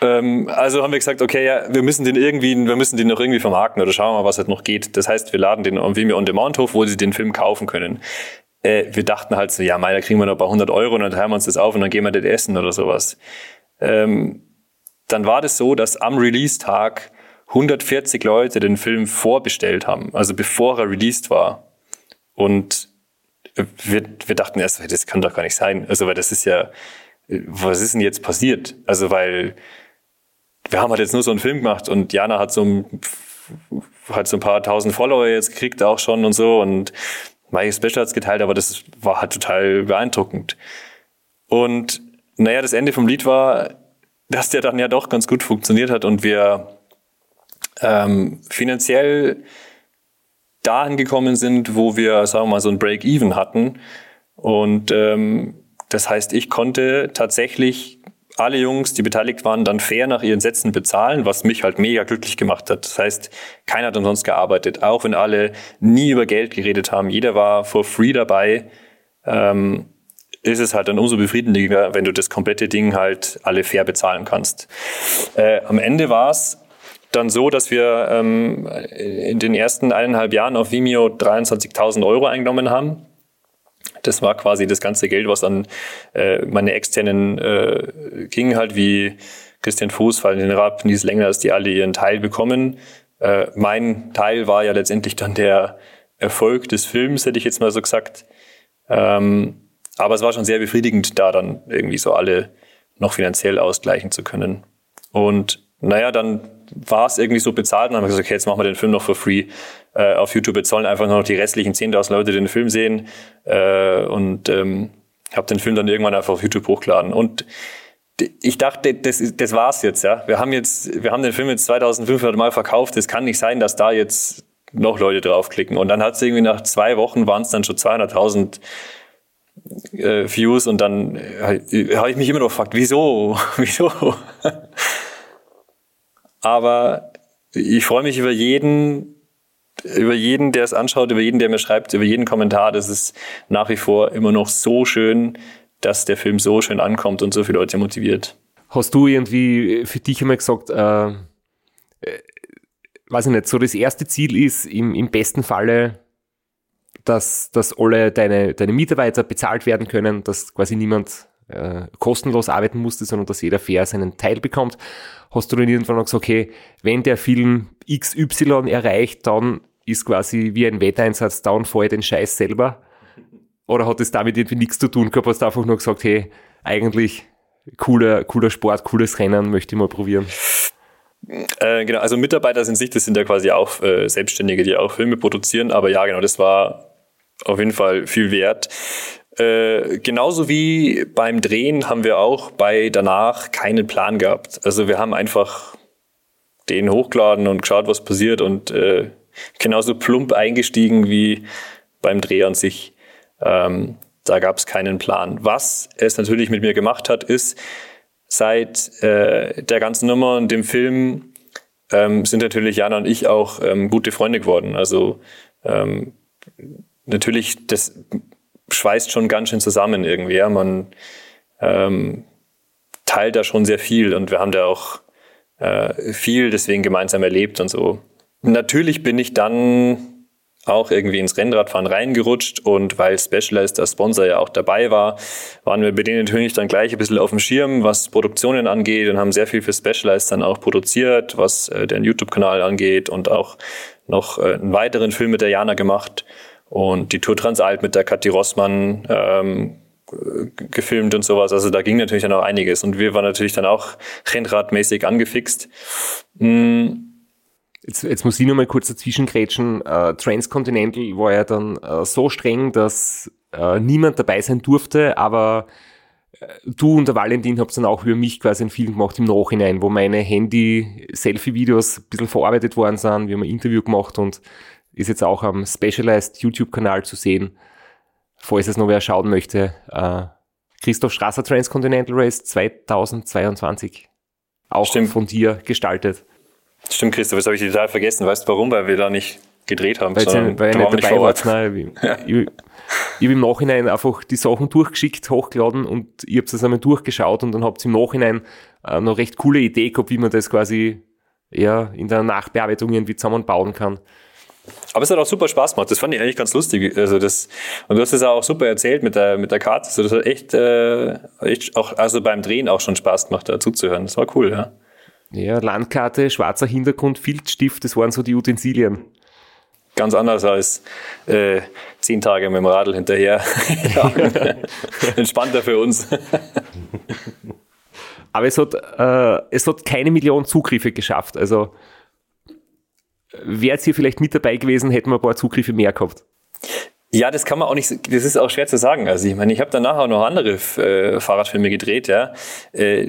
Ähm, also haben wir gesagt, okay, ja, wir müssen den irgendwie, wir müssen den noch irgendwie vermarkten oder schauen wir mal, was halt noch geht. Das heißt, wir laden den Vimeo On Demand hoch, wo sie den Film kaufen können. Äh, wir dachten halt so, ja, meiner kriegen wir noch paar hundert Euro und dann teilen wir uns das auf und dann gehen wir das essen oder sowas. Ähm, dann war das so, dass am Release-Tag 140 Leute den Film vorbestellt haben, also bevor er released war. Und wir, wir dachten erst, das kann doch gar nicht sein. Also, weil das ist ja, was ist denn jetzt passiert? Also, weil wir haben halt jetzt nur so einen Film gemacht und Jana hat so ein, hat so ein paar tausend Follower jetzt gekriegt auch schon und so und Mike Special hat's geteilt, aber das war halt total beeindruckend. Und naja, das Ende vom Lied war, dass der dann ja doch ganz gut funktioniert hat und wir ähm, finanziell dahin gekommen sind, wo wir, sagen wir mal, so ein Break-Even hatten. Und ähm, das heißt, ich konnte tatsächlich alle Jungs, die beteiligt waren, dann fair nach ihren Sätzen bezahlen, was mich halt mega glücklich gemacht hat. Das heißt, keiner hat umsonst gearbeitet, auch wenn alle nie über Geld geredet haben. Jeder war for free dabei. Ähm, ist es halt dann umso befriedigender, wenn du das komplette Ding halt alle fair bezahlen kannst. Äh, am Ende war es dann so, dass wir ähm, in den ersten eineinhalb Jahren auf Vimeo 23.000 Euro eingenommen haben. Das war quasi das ganze Geld, was an äh, meine externen äh, ging, halt wie Christian Fuß, Fallen Rapp, Nies Länger, dass die alle ihren Teil bekommen. Äh, mein Teil war ja letztendlich dann der Erfolg des Films, hätte ich jetzt mal so gesagt. Ähm, aber es war schon sehr befriedigend, da dann irgendwie so alle noch finanziell ausgleichen zu können. Und naja, dann war es irgendwie so bezahlt und dann haben wir gesagt, okay, jetzt machen wir den Film noch for free äh, auf YouTube. Jetzt sollen einfach nur noch die restlichen 10.000 Leute den Film sehen äh, und ähm, habe den Film dann irgendwann einfach auf YouTube hochgeladen. Und ich dachte, das, das war's jetzt, ja. Wir haben jetzt, wir haben den Film jetzt 2500 Mal verkauft. Es kann nicht sein, dass da jetzt noch Leute draufklicken. Und dann hat es irgendwie nach zwei Wochen waren es dann schon 200.000 äh, Views und dann äh, habe ich mich immer noch gefragt, wieso, wieso? Aber ich freue mich über jeden, über jeden, der es anschaut, über jeden, der mir schreibt, über jeden Kommentar. Das ist nach wie vor immer noch so schön, dass der Film so schön ankommt und so viele Leute motiviert. Hast du irgendwie für dich immer gesagt, äh, äh, weiß ich nicht, so das erste Ziel ist im, im besten Falle, dass, dass alle deine, deine Mitarbeiter bezahlt werden können, dass quasi niemand äh, kostenlos arbeiten musste, sondern dass jeder fair seinen Teil bekommt, hast du dann irgendwann gesagt, okay, wenn der Film XY erreicht, dann ist quasi wie ein Wetteinsatz, dann fahre ich den Scheiß selber? Oder hat es damit irgendwie nichts zu tun gehabt, hast du einfach nur gesagt, hey, eigentlich cooler, cooler Sport, cooles Rennen, möchte ich mal probieren? Äh, genau, also Mitarbeiter sind sich, das sind ja quasi auch äh, Selbstständige, die auch Filme produzieren, aber ja, genau, das war auf jeden Fall viel wert. Äh, genauso wie beim Drehen haben wir auch bei danach keinen Plan gehabt. Also wir haben einfach den hochgeladen und geschaut, was passiert und äh, genauso plump eingestiegen wie beim Dreh an sich. Ähm, da gab es keinen Plan. Was es natürlich mit mir gemacht hat, ist, seit äh, der ganzen Nummer und dem Film ähm, sind natürlich Jana und ich auch ähm, gute Freunde geworden. Also ähm, natürlich, das schweißt schon ganz schön zusammen irgendwie. Ja? Man ähm, teilt da schon sehr viel und wir haben da auch äh, viel deswegen gemeinsam erlebt und so. Natürlich bin ich dann auch irgendwie ins Rennradfahren reingerutscht und weil Specialized als Sponsor ja auch dabei war, waren wir bei denen natürlich dann gleich ein bisschen auf dem Schirm, was Produktionen angeht und haben sehr viel für Specialized dann auch produziert, was äh, den YouTube-Kanal angeht und auch noch äh, einen weiteren Film mit der Jana gemacht und die Tour Transalp mit der Kathi Rossmann ähm, gefilmt und sowas. Also da ging natürlich dann auch einiges und wir waren natürlich dann auch Rennradmäßig angefixt. Mm. Jetzt, jetzt muss ich nur mal kurz dazwischen grätschen. Uh, Transcontinental war ja dann uh, so streng, dass uh, niemand dabei sein durfte, aber du und der Valentin habt dann auch über mich quasi einen Film gemacht im Nachhinein, wo meine Handy-Selfie-Videos ein bisschen verarbeitet worden sind. Wir haben ein Interview gemacht und ist jetzt auch am Specialized YouTube-Kanal zu sehen falls es noch wer schauen möchte, äh, Christoph Strasser Transcontinental Race 2022. Auch Stimmt. von dir gestaltet. Stimmt, Christoph, das habe ich total vergessen. Weißt du warum? Weil wir da nicht gedreht haben. Weil, sondern weil ihr nicht dabei wart. Nein, ich, ja. ich, ich habe im Nachhinein einfach die Sachen durchgeschickt, hochgeladen und ich habe es einmal durchgeschaut und dann habt ihr im Nachhinein äh, noch recht coole Idee gehabt, wie man das quasi ja, in der Nachbearbeitung irgendwie zusammenbauen kann. Aber es hat auch super Spaß gemacht. Das fand ich eigentlich ganz lustig. Also das, und du hast es auch super erzählt mit der, mit der Karte. Also das hat echt, äh, echt auch, also beim Drehen auch schon Spaß gemacht, da zuzuhören. Das war cool, ja. Ja, Landkarte, schwarzer Hintergrund, Filzstift, das waren so die Utensilien. Ganz anders als äh, zehn Tage mit dem Radl hinterher. Entspannter für uns. Aber es hat, äh, es hat keine Million Zugriffe geschafft. Also wäre jetzt hier vielleicht mit dabei gewesen, hätten wir ein paar Zugriffe mehr gehabt. Ja, das kann man auch nicht, das ist auch schwer zu sagen. Also ich meine, ich habe danach auch noch andere äh, Fahrradfilme gedreht, ja. Äh,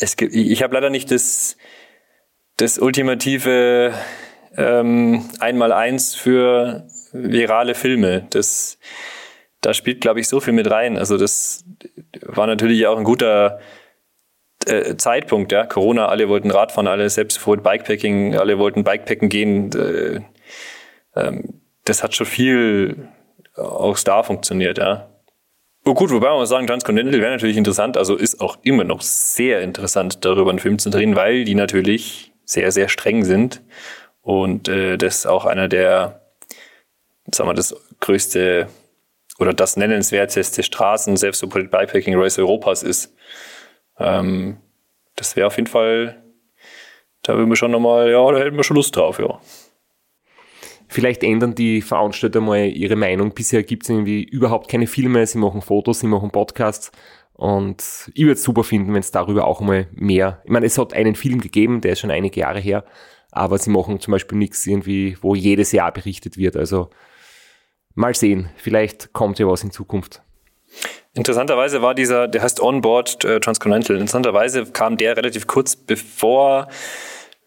es ich habe leider nicht das, das ultimative ähm, Einmaleins für virale Filme. Das, da spielt, glaube ich, so viel mit rein. Also das war natürlich auch ein guter äh, Zeitpunkt, ja. Corona, alle wollten Radfahren, alle selbst vor Bikepacking, alle wollten Bikepacken gehen. Äh, ähm, das hat schon viel auch da funktioniert, ja. Oh gut, wobei man sagen, Transcontinental wäre natürlich interessant, also ist auch immer noch sehr interessant, darüber einen Film zu drehen, weil die natürlich sehr, sehr streng sind. Und äh, das auch einer der, sagen wir, das größte oder das nennenswerteste Straßen, selbstsupported Bikepacking Race Europas ist. Ähm, das wäre auf jeden Fall, da würden wir schon nochmal, ja, da hätten wir schon Lust drauf, ja. Vielleicht ändern die Veranstalter mal ihre Meinung. Bisher gibt es irgendwie überhaupt keine Filme, sie machen Fotos, sie machen Podcasts. Und ich würde es super finden, wenn es darüber auch mal mehr. Ich meine, es hat einen Film gegeben, der ist schon einige Jahre her, aber sie machen zum Beispiel nichts irgendwie, wo jedes Jahr berichtet wird. Also mal sehen, vielleicht kommt ja was in Zukunft. Interessanterweise war dieser, der heißt Onboard äh, Transcontinental. Interessanterweise kam der relativ kurz bevor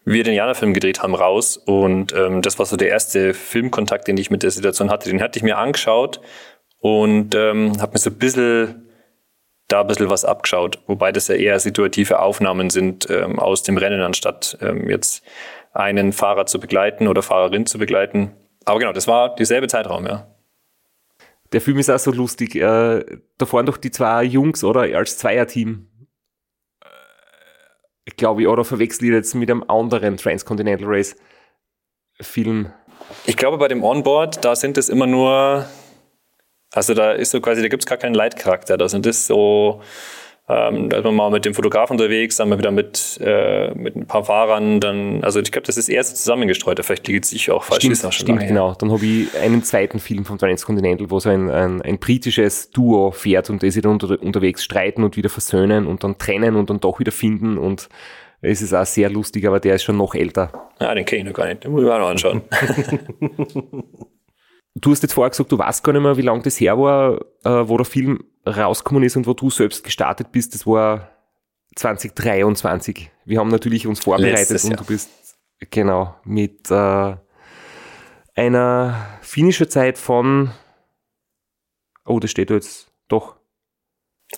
wir den Jana-Film gedreht haben, raus. Und ähm, das war so der erste Filmkontakt, den ich mit der Situation hatte. Den hatte ich mir angeschaut und ähm, habe mir so ein bisschen da ein bisschen was abgeschaut. Wobei das ja eher situative Aufnahmen sind ähm, aus dem Rennen, anstatt ähm, jetzt einen Fahrer zu begleiten oder Fahrerin zu begleiten. Aber genau, das war dieselbe Zeitraum, ja. Der Film ist auch so lustig. Äh, da fahren doch die zwei Jungs, oder? Als Zweierteam. Äh, Glaube ich, oder verwechsel ich jetzt mit einem anderen Transcontinental Race Film. Ich glaube, bei dem Onboard, da sind es immer nur, also da ist so quasi, da gibt es gar keinen Leitcharakter. Da sind es so ähm, da ist man mal mit dem Fotograf unterwegs, dann mal wieder mit, äh, mit ein paar Fahrern. Dann, also ich glaube, das ist eher so zusammengestreut. Vielleicht liegt es sich auch falsch. Stimmt, stimmt genau. Dann habe ich einen zweiten Film von Transcontinental, wo so ein, ein, ein britisches Duo fährt und die sich dann unter, unterwegs streiten und wieder versöhnen und dann trennen und dann doch wieder finden und es ist auch sehr lustig, aber der ist schon noch älter. Ja, den kenne ich noch gar nicht. Den muss ich mir auch noch anschauen. du hast jetzt vorher gesagt, du weißt gar nicht mehr, wie lange das her war, äh, wo der Film rausgekommen ist und wo du selbst gestartet bist, das war 2023. Wir haben natürlich uns vorbereitet und du bist Genau, mit äh, einer finnische Zeit von, oh, das steht da jetzt doch,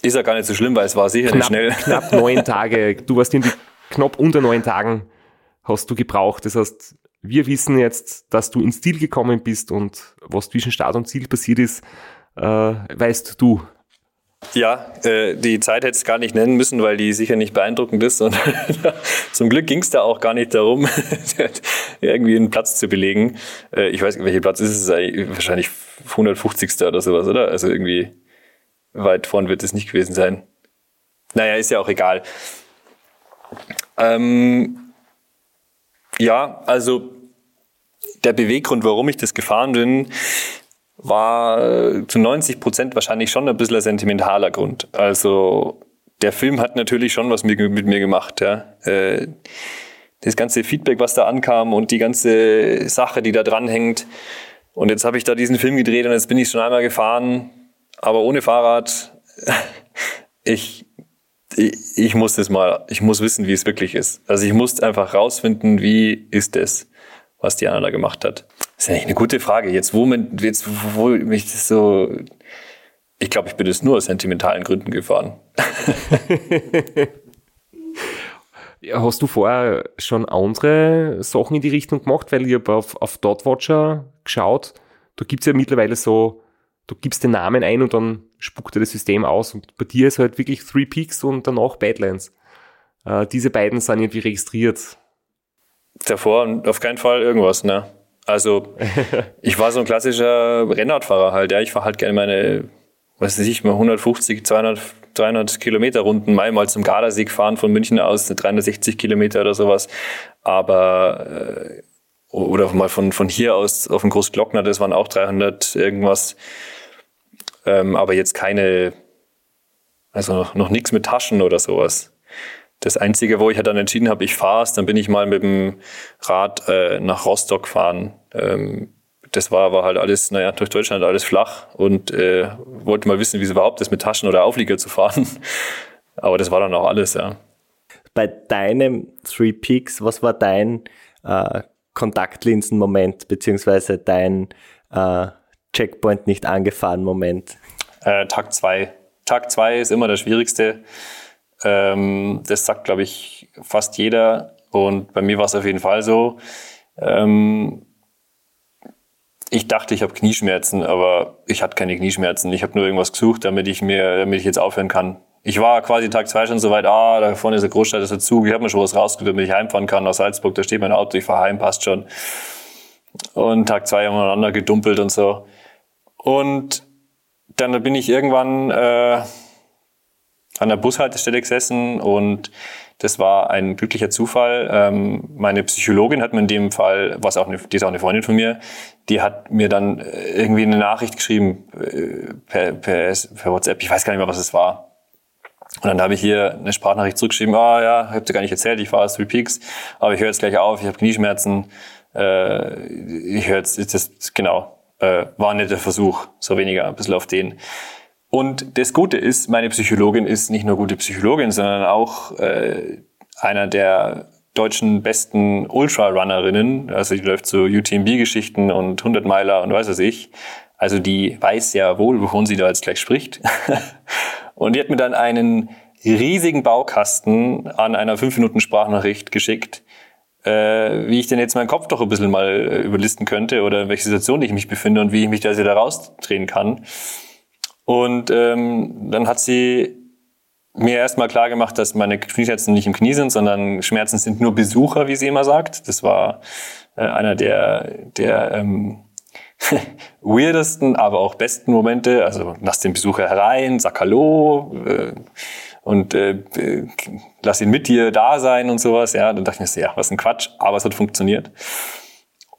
Ist ja gar nicht so schlimm, weil es war sicher knapp, schnell. knapp neun Tage. Du warst in die knapp unter neun Tagen hast du gebraucht. Das heißt, wir wissen jetzt, dass du ins Ziel gekommen bist und was zwischen Start und Ziel passiert ist, äh, weißt du. Ja, äh, die Zeit hätte es gar nicht nennen müssen, weil die sicher nicht beeindruckend ist. Und zum Glück ging es da auch gar nicht darum, irgendwie einen Platz zu belegen. Äh, ich weiß nicht, welcher Platz ist es? eigentlich? Wahrscheinlich 150. oder sowas, oder? Also irgendwie weit vorn wird es nicht gewesen sein. Naja, ist ja auch egal. Ähm, ja, also der Beweggrund, warum ich das gefahren bin, war äh, zu 90 Prozent wahrscheinlich schon ein bisschen ein sentimentaler Grund. Also der Film hat natürlich schon was mit, mir gemacht. Ja. Äh, das ganze Feedback, was da ankam und die ganze Sache, die da dranhängt. Und jetzt habe ich da diesen Film gedreht und jetzt bin ich schon einmal gefahren, aber ohne Fahrrad. Ich, ich, ich muss das mal, ich muss wissen, wie es wirklich ist. Also ich muss einfach rausfinden, wie ist es, was die Anna da gemacht hat. Das ist eigentlich eine gute Frage. Jetzt, wo, man, jetzt, wo mich das so, ich glaube, ich bin das nur aus sentimentalen Gründen gefahren. Hast du vorher schon andere Sachen in die Richtung gemacht? Weil ich habe auf, auf Dotwatcher geschaut, da gibt's ja mittlerweile so, du gibst den Namen ein und dann spuckt er das System aus. Und bei dir ist halt wirklich Three Peaks und danach Badlands. Äh, diese beiden sind irgendwie registriert. Davor auf keinen Fall irgendwas, ne? Also, ich war so ein klassischer Rennradfahrer halt, ja. Ich fahre halt gerne meine, was weiß ich, mal 150, 200, 300 Kilometer Runden, mal, mal zum Gardasee fahren von München aus, 360 Kilometer oder sowas. Aber, äh, oder mal von, von hier aus auf den Großglockner, das waren auch 300 irgendwas. Ähm, aber jetzt keine, also noch, noch nichts mit Taschen oder sowas. Das Einzige, wo ich halt dann entschieden habe, ich fahre es, dann bin ich mal mit dem Rad äh, nach Rostock fahren. Ähm, das war aber halt alles, naja, durch Deutschland alles flach und äh, wollte mal wissen, wie es überhaupt ist, mit Taschen oder Auflieger zu fahren. Aber das war dann auch alles, ja. Bei deinem Three Peaks, was war dein äh, Kontaktlinsen-Moment, beziehungsweise dein äh, Checkpoint nicht angefahren Moment? Äh, Tag zwei. Tag zwei ist immer der schwierigste. Ähm, das sagt, glaube ich, fast jeder. Und bei mir war es auf jeden Fall so. Ähm, ich dachte, ich habe Knieschmerzen, aber ich hatte keine Knieschmerzen. Ich habe nur irgendwas gesucht, damit ich mir, damit ich jetzt aufhören kann. Ich war quasi Tag zwei schon so weit, ah, da vorne ist eine Großstadt, das ist ein Zug. Ich habe mir schon was rausgesucht, damit ich heimfahren kann aus Salzburg. Da steht mein Auto, ich fahre heim, passt schon. Und Tag zwei haben wir aneinander gedumpelt und so. Und dann bin ich irgendwann äh, an der Bushaltestelle gesessen und das war ein glücklicher Zufall. Ähm, meine Psychologin hat mir in dem Fall, was auch eine, die ist auch eine Freundin von mir, die hat mir dann äh, irgendwie eine Nachricht geschrieben äh, per, per, per WhatsApp. Ich weiß gar nicht mehr, was es war. Und dann habe ich hier eine Sprachnachricht zurückgeschrieben. Ah ja, ich habe dir gar nicht erzählt, ich war aus Three Peaks, aber ich höre jetzt gleich auf. Ich habe Knieschmerzen. Äh, ich höre jetzt, das genau äh, war ein netter Versuch, so weniger ein bisschen auf den. Und das Gute ist, meine Psychologin ist nicht nur gute Psychologin, sondern auch äh, einer der deutschen besten Ultrarunnerinnen. Also die läuft so UTMB-Geschichten und 100 Meiler und weiß was ich. Also die weiß ja wohl, wovon sie da jetzt gleich spricht. und die hat mir dann einen riesigen Baukasten an einer 5-Minuten-Sprachnachricht geschickt, äh, wie ich denn jetzt meinen Kopf doch ein bisschen mal äh, überlisten könnte oder in welcher Situation ich mich befinde und wie ich mich da wieder rausdrehen kann. Und ähm, dann hat sie mir erstmal klar gemacht, dass meine Knieschmerzen nicht im Knie sind, sondern Schmerzen sind nur Besucher, wie sie immer sagt. Das war äh, einer der, der ähm, weirdesten, aber auch besten Momente. Also lass den Besucher herein, sag Hallo äh, und äh, lass ihn mit dir da sein und sowas. Ja, dann dachte ich mir, ja, was ein Quatsch, aber es hat funktioniert.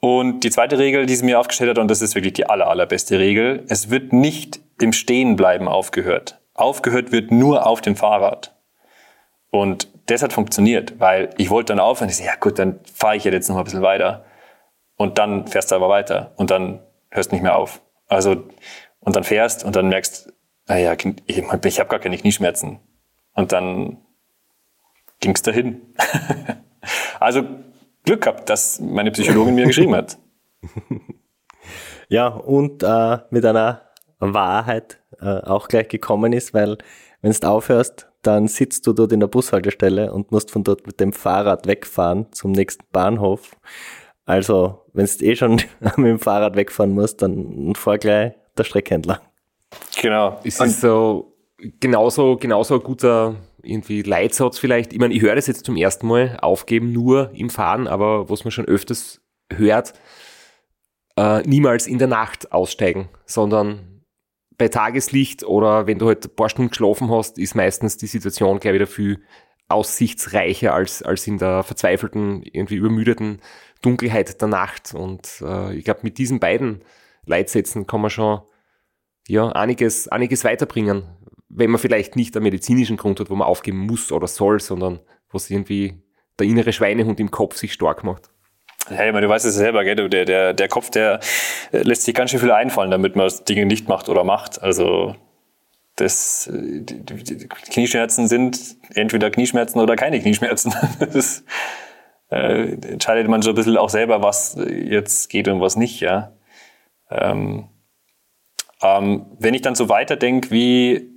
Und die zweite Regel, die sie mir aufgestellt hat, und das ist wirklich die aller, allerbeste Regel, es wird nicht im Stehenbleiben aufgehört. Aufgehört wird nur auf dem Fahrrad. Und das hat funktioniert, weil ich wollte dann aufhören. Ich so, ja gut, dann fahre ich jetzt noch ein bisschen weiter. Und dann fährst du aber weiter. Und dann hörst nicht mehr auf. Also, und dann fährst und dann merkst, naja, ich, ich habe gar keine Knieschmerzen. Und dann ging's dahin. also Glück gehabt, dass meine Psychologin mir geschrieben hat. Ja, und äh, mit einer Wahrheit äh, auch gleich gekommen ist, weil wenn du aufhörst, dann sitzt du dort in der Bushaltestelle und musst von dort mit dem Fahrrad wegfahren zum nächsten Bahnhof. Also, wenn du eh schon mit dem Fahrrad wegfahren musst, dann fahr gleich der Strecke entlang. Genau. Es ist so genauso, genauso ein guter irgendwie Leitsatz vielleicht. Ich meine, ich höre das jetzt zum ersten Mal, aufgeben nur im Fahren, aber was man schon öfters hört, äh, niemals in der Nacht aussteigen, sondern bei Tageslicht oder wenn du halt ein paar Stunden geschlafen hast, ist meistens die Situation gleich wieder viel aussichtsreicher als, als in der verzweifelten, irgendwie übermüdeten Dunkelheit der Nacht. Und äh, ich glaube, mit diesen beiden Leitsätzen kann man schon ja, einiges, einiges weiterbringen, wenn man vielleicht nicht einen medizinischen Grund hat, wo man aufgeben muss oder soll, sondern was irgendwie der innere Schweinehund im Kopf sich stark macht. Hey, man, du weißt es selber, gell? Der, der, der Kopf, der äh, lässt sich ganz schön viel einfallen, damit man Dinge nicht macht oder macht. Also das, äh, die, die Knieschmerzen sind entweder Knieschmerzen oder keine Knieschmerzen. Das äh, entscheidet man so ein bisschen auch selber, was jetzt geht und was nicht, ja. Ähm, ähm, wenn ich dann so weiterdenke, wie,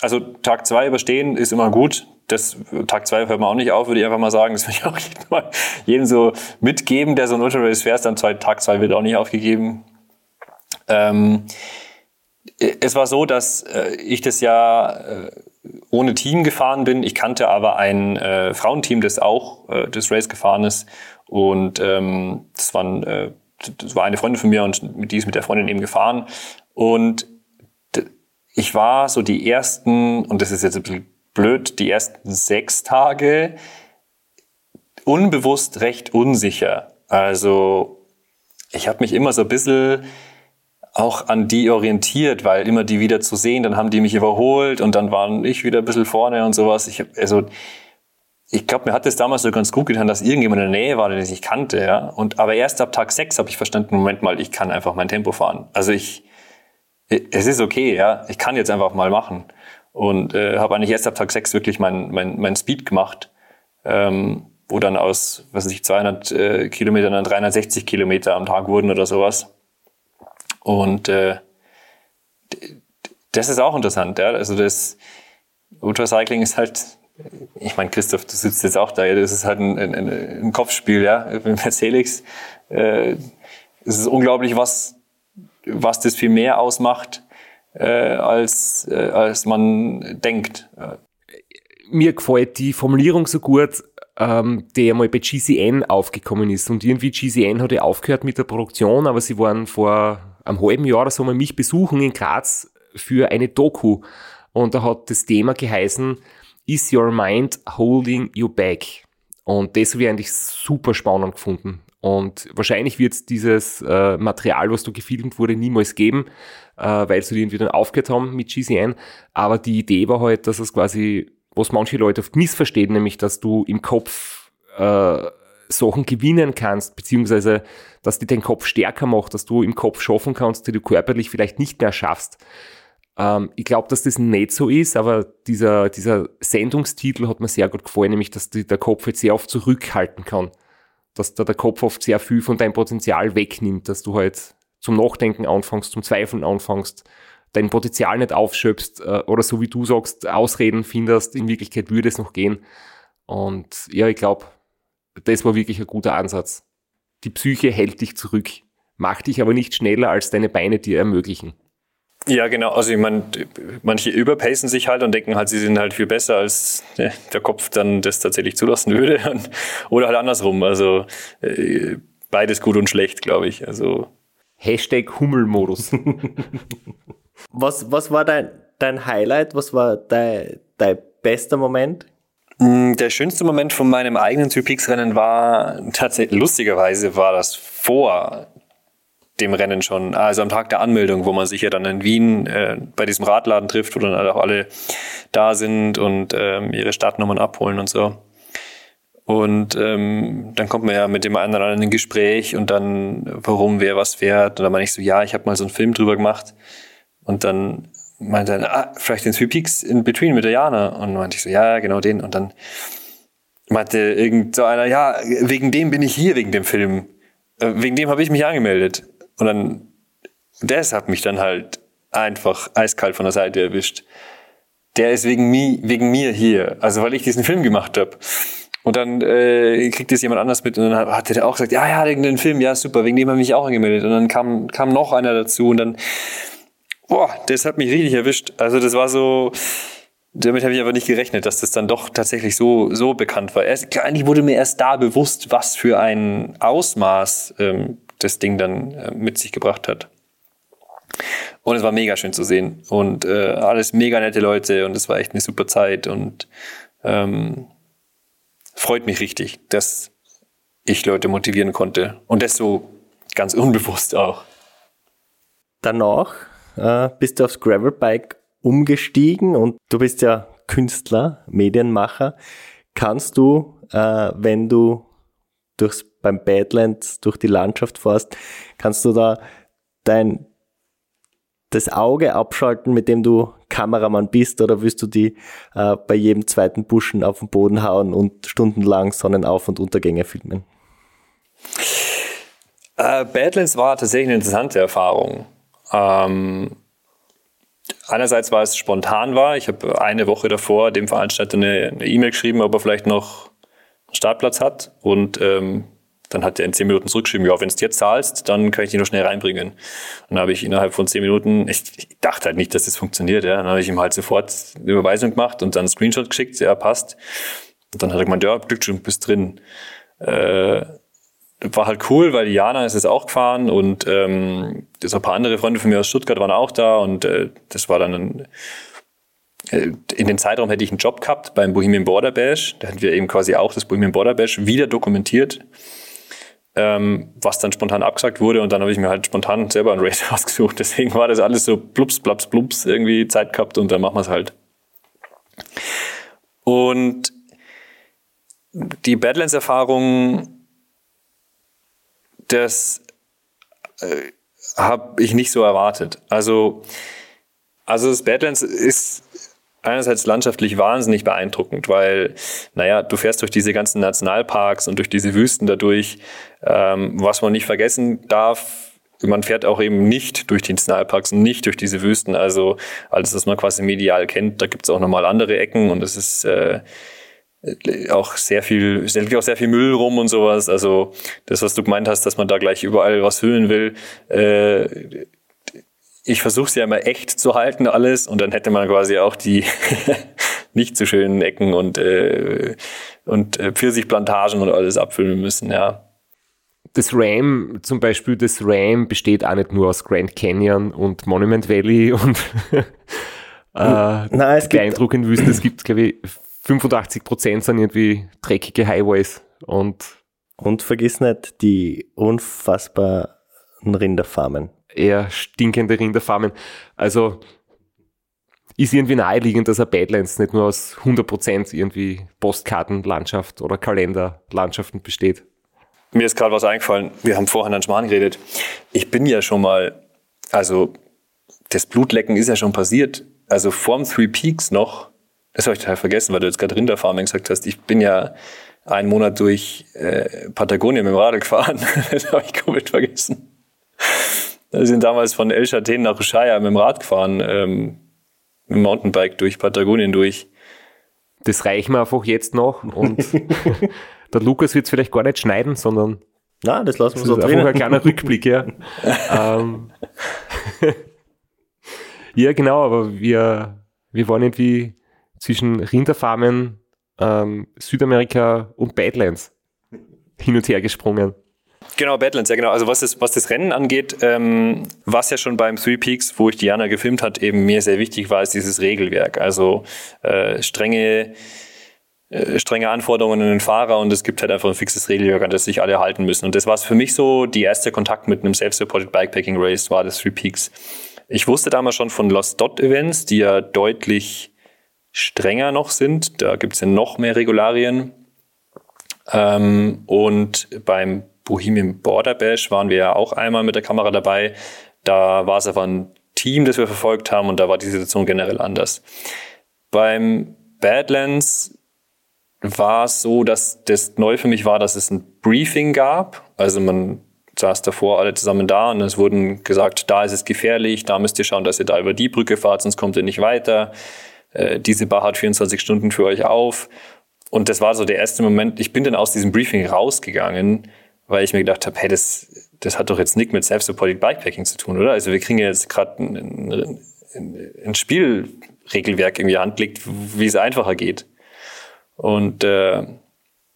also Tag zwei überstehen ist immer gut. Das, Tag zwei hört man auch nicht auf, würde ich einfach mal sagen. Das würde ich auch jedem, mal, jedem so mitgeben, der so ein Ultra Race fährt, dann zwei, Tag zwei wird auch nicht aufgegeben. Ähm, es war so, dass äh, ich das Jahr äh, ohne Team gefahren bin. Ich kannte aber ein äh, Frauenteam, das auch äh, das Race gefahren ist. Und ähm, das, waren, äh, das war eine Freundin von mir und die ist mit der Freundin eben gefahren. Und ich war so die ersten, und das ist jetzt ein bisschen blöd, die ersten sechs Tage unbewusst recht unsicher. Also ich habe mich immer so ein bisschen auch an die orientiert, weil immer die wieder zu sehen, dann haben die mich überholt und dann waren ich wieder ein bisschen vorne und sowas. Ich also ich glaube, mir hat es damals so ganz gut getan, dass irgendjemand in der Nähe war, den ich kannte, ja. Und aber erst ab Tag sechs habe ich verstanden, Moment mal, ich kann einfach mein Tempo fahren. Also ich, es ist okay, ja. Ich kann jetzt einfach mal machen und äh, habe eigentlich erst ab Tag sechs wirklich mein mein, mein Speed gemacht, ähm, wo dann aus, was weiß ich, 200 äh, Kilometern dann 360 Kilometer am Tag wurden oder sowas. Und äh, das ist auch interessant, ja. Also das Ultracycling ist halt, ich meine, Christoph, du sitzt jetzt auch da, ja, das ist halt ein, ein, ein Kopfspiel, ja. Mit Mercedes. Äh, es ist unglaublich, was, was das viel mehr ausmacht, äh, als, äh, als man denkt. Mir gefällt die Formulierung so gut, ähm, der mal bei GCN aufgekommen ist. Und irgendwie GCN hat ja aufgehört mit der Produktion, aber sie waren vor einem halben Jahr oder so mal mich besuchen in Graz für eine Doku. Und da hat das Thema geheißen, Is your mind holding you back? Und das habe ich eigentlich super spannend gefunden. Und wahrscheinlich wird es dieses äh, Material, was da gefilmt wurde, niemals geben, äh, weil sie irgendwie dann aufgehört haben mit GCN. Aber die Idee war halt, dass es quasi, was manche Leute oft missverstehen, nämlich, dass du im Kopf äh, Sachen gewinnen kannst, beziehungsweise dass die deinen Kopf stärker macht, dass du im Kopf schaffen kannst, die du körperlich vielleicht nicht mehr schaffst. Ähm, ich glaube, dass das nicht so ist, aber dieser, dieser Sendungstitel hat mir sehr gut gefallen, nämlich, dass die, der Kopf jetzt sehr oft zurückhalten kann. Dass da der Kopf oft sehr viel von deinem Potenzial wegnimmt, dass du halt zum Nachdenken anfängst, zum Zweifeln anfängst, dein Potenzial nicht aufschöpfst äh, oder so wie du sagst, Ausreden findest, in Wirklichkeit würde es noch gehen. Und ja, ich glaube, das war wirklich ein guter Ansatz. Die Psyche hält dich zurück, macht dich aber nicht schneller, als deine Beine dir ermöglichen. Ja, genau. Also ich meine, manche überpacen sich halt und denken halt, sie sind halt viel besser, als der Kopf dann das tatsächlich zulassen würde. Oder halt andersrum. Also äh, beides gut und schlecht, glaube ich. Also Hashtag Hummelmodus. was, was war dein, dein Highlight? Was war dein, dein bester Moment? Mm, der schönste Moment von meinem eigenen Typix-Rennen war tatsächlich, lustigerweise war das vor dem Rennen schon, also am Tag der Anmeldung, wo man sich ja dann in Wien äh, bei diesem Radladen trifft, wo dann auch alle da sind und ähm, ihre Startnummern abholen und so. Und ähm, dann kommt man ja mit dem einen oder anderen in ein Gespräch und dann, warum wer was fährt. Und dann meine ich so, ja, ich habe mal so einen Film drüber gemacht. Und dann meinte er, ah, vielleicht den Three Peaks in Between mit der Jana. Und meinte ich so, ja, genau den. Und dann meinte irgend so einer, ja, wegen dem bin ich hier, wegen dem Film. Äh, Wegen dem habe ich mich angemeldet. Und dann, das hat mich dann halt einfach eiskalt von der Seite erwischt. Der ist wegen, mi, wegen mir hier, also weil ich diesen Film gemacht habe. Und dann äh, kriegt das jemand anders mit und dann hat der auch gesagt, ja, ja, wegen dem Film, ja, super, wegen dem habe ich mich auch angemeldet. Und dann kam, kam noch einer dazu und dann, boah, das hat mich richtig erwischt. Also das war so, damit habe ich aber nicht gerechnet, dass das dann doch tatsächlich so, so bekannt war. Erst, eigentlich wurde mir erst da bewusst, was für ein Ausmaß ähm, das Ding dann äh, mit sich gebracht hat. Und es war mega schön zu sehen. Und äh, alles mega nette Leute und es war echt eine super Zeit und ähm, freut mich richtig, dass ich Leute motivieren konnte. Und das so ganz unbewusst auch. Danach äh, bist du aufs Gravelbike umgestiegen und du bist ja Künstler, Medienmacher. Kannst du, äh, wenn du durchs, beim Badlands durch die Landschaft fährst, kannst du da dein das Auge abschalten, mit dem du Kameramann bist, oder willst du die äh, bei jedem zweiten Buschen auf den Boden hauen und stundenlang Sonnenauf- und Untergänge filmen? Äh, Badlands war tatsächlich eine interessante Erfahrung. Ähm, einerseits war es spontan war. Ich habe eine Woche davor dem Veranstalter eine E-Mail geschrieben, ob er vielleicht noch einen Startplatz hat. Und ähm, dann hat er in zehn Minuten zurückgeschrieben, ja, wenn du jetzt zahlst, dann kann ich dich noch schnell reinbringen. Und dann habe ich innerhalb von zehn Minuten, ich, ich dachte halt nicht, dass das funktioniert, ja. Dann habe ich ihm halt sofort eine Überweisung gemacht und dann einen Screenshot geschickt, ja, passt. Und dann hat er gemeint, ja, Glückwunsch, bist drin. Äh, war halt cool, weil Jana ist jetzt auch gefahren und ähm, das ein paar andere Freunde von mir aus Stuttgart waren auch da und äh, das war dann ein, äh, in den Zeitraum hätte ich einen Job gehabt beim Bohemian Border Bash. Da hatten wir eben quasi auch das Bohemian Border Bash wieder dokumentiert, ähm, was dann spontan abgesagt wurde und dann habe ich mir halt spontan selber ein Race ausgesucht. Deswegen war das alles so plups, plaps, plups, irgendwie Zeit gehabt und dann machen wir es halt. Und die Badlands-Erfahrung das äh, habe ich nicht so erwartet. Also, also das Badlands ist einerseits landschaftlich wahnsinnig beeindruckend, weil, naja, du fährst durch diese ganzen Nationalparks und durch diese Wüsten dadurch. Ähm, was man nicht vergessen darf, man fährt auch eben nicht durch die Nationalparks und nicht durch diese Wüsten. Also alles, was man quasi medial kennt, da gibt es auch nochmal andere Ecken und das ist äh, auch sehr viel, es liegt auch sehr viel Müll rum und sowas. Also das, was du gemeint hast, dass man da gleich überall was füllen will. Äh, ich versuche es ja immer echt zu halten alles und dann hätte man quasi auch die nicht so schönen Ecken und äh, und äh, Pfirsichplantagen und alles abfüllen müssen, ja. Das RAM, zum Beispiel, das RAM besteht auch nicht nur aus Grand Canyon und Monument Valley und äh, Nein, es gibt, beeindruckenden Wüsten. Es gibt, glaube ich, 85 Prozent sind irgendwie dreckige Highways und und vergiss nicht die unfassbaren Rinderfarmen. Eher stinkende Rinderfarmen. Also ist irgendwie naheliegend, dass ein Badlands nicht nur aus 100% irgendwie Postkartenlandschaft oder Kalenderlandschaften besteht. Mir ist gerade was eingefallen. Wir haben vorhin an Schmarrn geredet. Ich bin ja schon mal, also das Blutlecken ist ja schon passiert. Also vorm Three Peaks noch, das habe ich total vergessen, weil du jetzt gerade Rinderfarming gesagt hast. Ich bin ja einen Monat durch äh, Patagonien mit dem Radl gefahren. das habe ich komplett vergessen. Wir sind damals von El Chaten nach Ushuaia mit dem Rad gefahren, ähm, mit dem Mountainbike durch Patagonien durch. Das reichen wir einfach jetzt noch und der Lukas wird es vielleicht gar nicht schneiden, sondern Na, das lassen wir das so ist einfach ein drin. kleiner Rückblick, ja. ähm, ja, genau, aber wir, wir waren irgendwie zwischen Rinderfarmen, ähm, Südamerika und Badlands hin und her gesprungen. Genau, Badlands, ja genau. Also was das, was das Rennen angeht, ähm, was ja schon beim Three Peaks, wo ich Diana gefilmt hat, eben mir sehr wichtig war, ist dieses Regelwerk. Also äh, strenge, äh, strenge Anforderungen an den Fahrer und es gibt halt einfach ein fixes Regelwerk, an das sich alle halten müssen. Und das war für mich so, die erste Kontakt mit einem Self-Supported Bikepacking Race war das Three Peaks. Ich wusste damals schon von Lost Dot Events, die ja deutlich strenger noch sind. Da gibt es ja noch mehr Regularien. Ähm, und beim Bohemian Border Bash waren wir ja auch einmal mit der Kamera dabei. Da war es aber ein Team, das wir verfolgt haben und da war die Situation generell anders. Beim Badlands war es so, dass das neu für mich war, dass es ein Briefing gab. Also man saß davor alle zusammen da und es wurden gesagt, da ist es gefährlich, da müsst ihr schauen, dass ihr da über die Brücke fahrt, sonst kommt ihr nicht weiter. Äh, diese Bar hat 24 Stunden für euch auf. Und das war so der erste Moment. Ich bin dann aus diesem Briefing rausgegangen, weil ich mir gedacht habe, hey, das, das hat doch jetzt nichts mit Self-Supported Bikepacking zu tun, oder? Also wir kriegen jetzt gerade ein, ein, ein Spielregelwerk irgendwie angelegt, wie es einfacher geht. Und äh,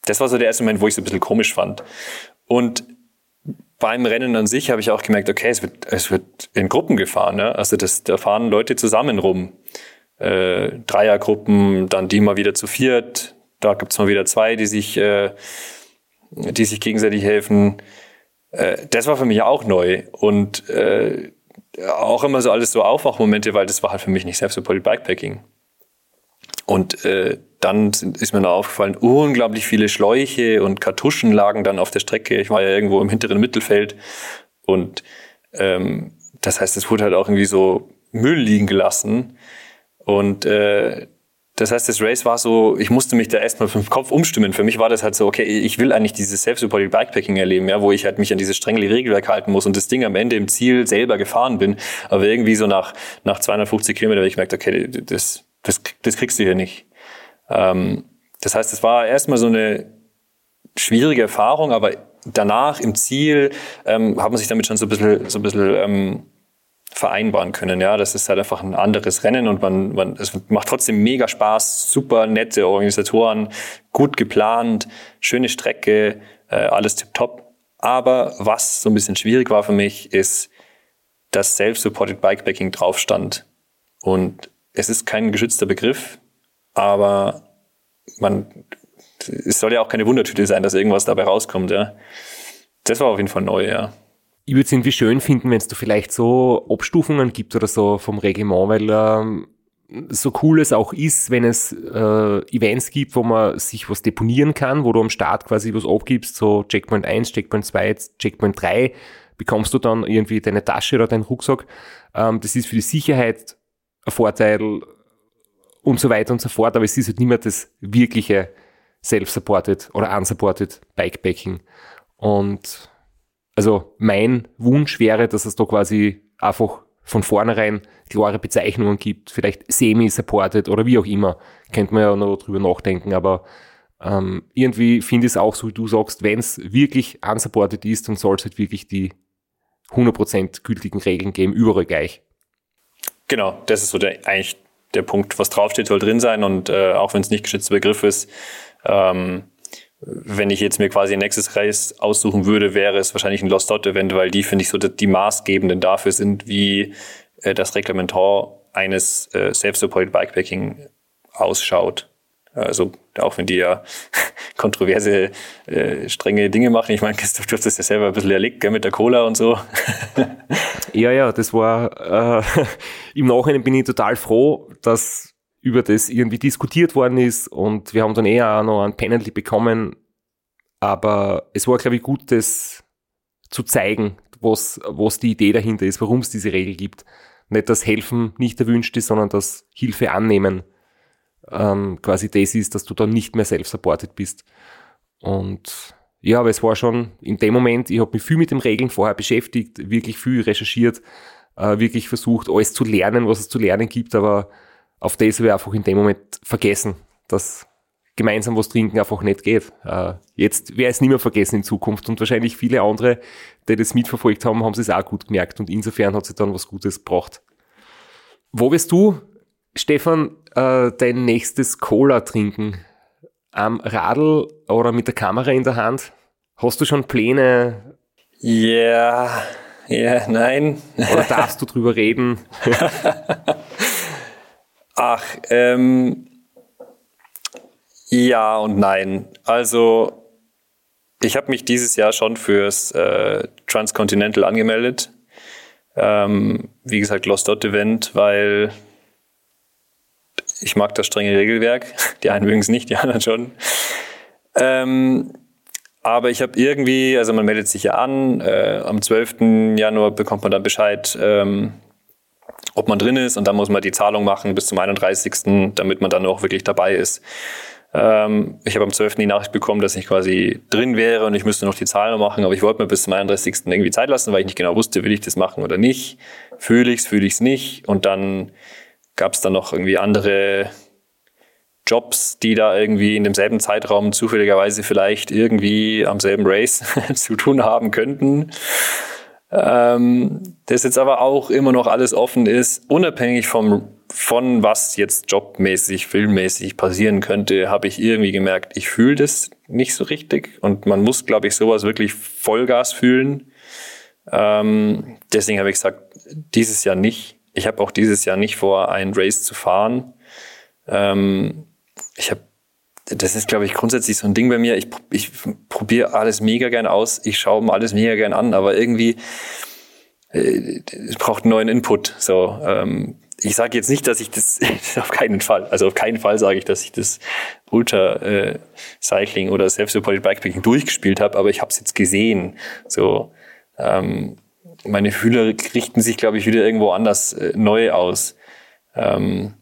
das war so der erste Moment, wo ich es ein bisschen komisch fand. Und beim Rennen an sich habe ich auch gemerkt, okay, es wird, es wird in Gruppen gefahren. Ne? Also das, da fahren Leute zusammen rum. Äh, Dreiergruppen, dann die mal wieder zu viert. Da gibt's mal wieder zwei, die sich, äh, die sich gegenseitig helfen. Äh, das war für mich auch neu. Und äh, auch immer so alles so Aufwachmomente, weil das war halt für mich nicht Self-Supported Bikepacking. Und äh, dann ist mir noch aufgefallen, unglaublich viele Schläuche und Kartuschen lagen dann auf der Strecke. Ich war ja irgendwo im hinteren Mittelfeld. Und ähm, das heißt, es wurde halt auch irgendwie so Müll liegen gelassen. Und äh, das heißt, das Race war so, ich musste mich da erstmal vom Kopf umstimmen. Für mich war das halt so, okay, ich will eigentlich dieses Self-Supported Bikepacking erleben, ja, wo ich halt mich an dieses strenge Regelwerk halten muss und das Ding am Ende im Ziel selber gefahren bin. Aber irgendwie so nach, nach 250 Kilometern habe ich gemerkt, okay, das, das, das kriegst du hier nicht. Ähm, das heißt, es war erstmal so eine schwierige Erfahrung, aber danach im Ziel ähm, hat man sich damit schon so ein bisschen, so ein bisschen ähm, vereinbaren können. Ja, das ist halt einfach ein anderes Rennen und man, man, es macht trotzdem mega Spaß, super nette Organisatoren, gut geplant, schöne Strecke, äh, alles tipptopp. Aber was so ein bisschen schwierig war für mich, ist, dass Self-Supported Bikepacking drauf stand. Und es ist kein geschützter Begriff, aber man, es soll ja auch keine Wundertüte sein, dass irgendwas dabei rauskommt. Ja. Das war auf jeden Fall neu, ja. Ich würde es irgendwie schön finden, wenn es da vielleicht so Abstufungen gibt oder so vom Reglement, weil ähm, so cool es auch ist, wenn es äh, Events gibt, wo man sich was deponieren kann, wo du am Start quasi was abgibst, so Checkpoint 1, Checkpoint 2, Checkpoint 3, bekommst du dann irgendwie deine Tasche oder deinen Rucksack. Ähm, das ist für die Sicherheit ein Vorteil und so weiter und so fort, aber es ist halt nicht mehr das wirkliche self-supported oder unsupported Bikepacking. Und also mein Wunsch wäre, dass es da quasi einfach von vornherein klare Bezeichnungen gibt, vielleicht semi-supported oder wie auch immer. Könnte man ja noch drüber nachdenken, aber ähm, irgendwie finde ich es auch so, wie du sagst, wenn es wirklich unsupported ist, dann soll es halt wirklich die 100% gültigen Regeln geben, überall gleich. Genau, das ist so der, eigentlich der Punkt, was draufsteht, soll drin sein und äh, auch wenn es nicht geschützter Begriff ist, ähm, wenn ich jetzt mir quasi ein nächstes Race aussuchen würde, wäre es wahrscheinlich ein Lost Dot Event, weil die finde ich so die maßgebenden dafür sind, wie äh, das Reglementar eines äh, Self-Supported Bikepacking ausschaut. Also auch wenn die ja kontroverse, äh, strenge Dinge machen. Ich meine, Christoph, du hast das ja selber ein bisschen erlebt, gell, mit der Cola und so. ja, ja, das war, äh, im Nachhinein bin ich total froh, dass über das irgendwie diskutiert worden ist und wir haben dann eher auch noch ein Penalty bekommen. Aber es war, glaube ich, gut, das zu zeigen, was, was die Idee dahinter ist, warum es diese Regel gibt. Nicht, dass Helfen nicht erwünscht ist, sondern dass Hilfe annehmen ähm, quasi das ist, dass du dann nicht mehr self-supported bist. Und ja, aber es war schon in dem Moment, ich habe mich viel mit den Regeln vorher beschäftigt, wirklich viel recherchiert, äh, wirklich versucht, alles zu lernen, was es zu lernen gibt, aber auf das habe ich einfach in dem Moment vergessen, dass gemeinsam was trinken einfach nicht geht. Äh, jetzt wäre es nicht mehr vergessen in Zukunft und wahrscheinlich viele andere, die das mitverfolgt haben, haben es auch gut gemerkt und insofern hat sie dann was Gutes gebracht. Wo wirst du, Stefan, äh, dein nächstes Cola trinken? Am Radl oder mit der Kamera in der Hand? Hast du schon Pläne? Ja, yeah, ja, yeah, nein. Oder darfst du drüber reden? Ach, ähm, ja und nein. Also, ich habe mich dieses Jahr schon fürs äh, Transcontinental angemeldet. Ähm, wie gesagt, Lost Dot Event, weil ich mag das strenge Regelwerk. Die einen mögen es nicht, die anderen schon. Ähm, aber ich habe irgendwie, also man meldet sich ja an, äh, am 12. Januar bekommt man dann Bescheid, ähm, ob man drin ist und dann muss man die Zahlung machen bis zum 31., damit man dann auch wirklich dabei ist. Ähm, ich habe am 12. die Nachricht bekommen, dass ich quasi drin wäre und ich müsste noch die Zahlen noch machen, aber ich wollte mir bis zum 31. irgendwie Zeit lassen, weil ich nicht genau wusste, will ich das machen oder nicht. Fühle ich es, fühle ich es nicht. Und dann gab es dann noch irgendwie andere Jobs, die da irgendwie in demselben Zeitraum zufälligerweise vielleicht irgendwie am selben Race zu tun haben könnten. Ähm, das jetzt aber auch immer noch alles offen ist, unabhängig vom, von was jetzt jobmäßig, filmmäßig passieren könnte, habe ich irgendwie gemerkt, ich fühle das nicht so richtig und man muss, glaube ich, sowas wirklich Vollgas fühlen. Ähm, deswegen habe ich gesagt, dieses Jahr nicht. Ich habe auch dieses Jahr nicht vor, ein Race zu fahren. Ähm, ich habe das ist, glaube ich, grundsätzlich so ein Ding bei mir. Ich, ich probiere alles mega gern aus. Ich schaue mir alles mega gern an, aber irgendwie äh, es braucht einen neuen Input. So, ähm, ich sage jetzt nicht, dass ich das auf keinen Fall, also auf keinen Fall sage ich, dass ich das Ultra äh, Cycling oder Self-Supported Bikepacking durchgespielt habe, aber ich habe es jetzt gesehen. So, ähm, meine Fühler richten sich, glaube ich, wieder irgendwo anders äh, neu aus. Ähm,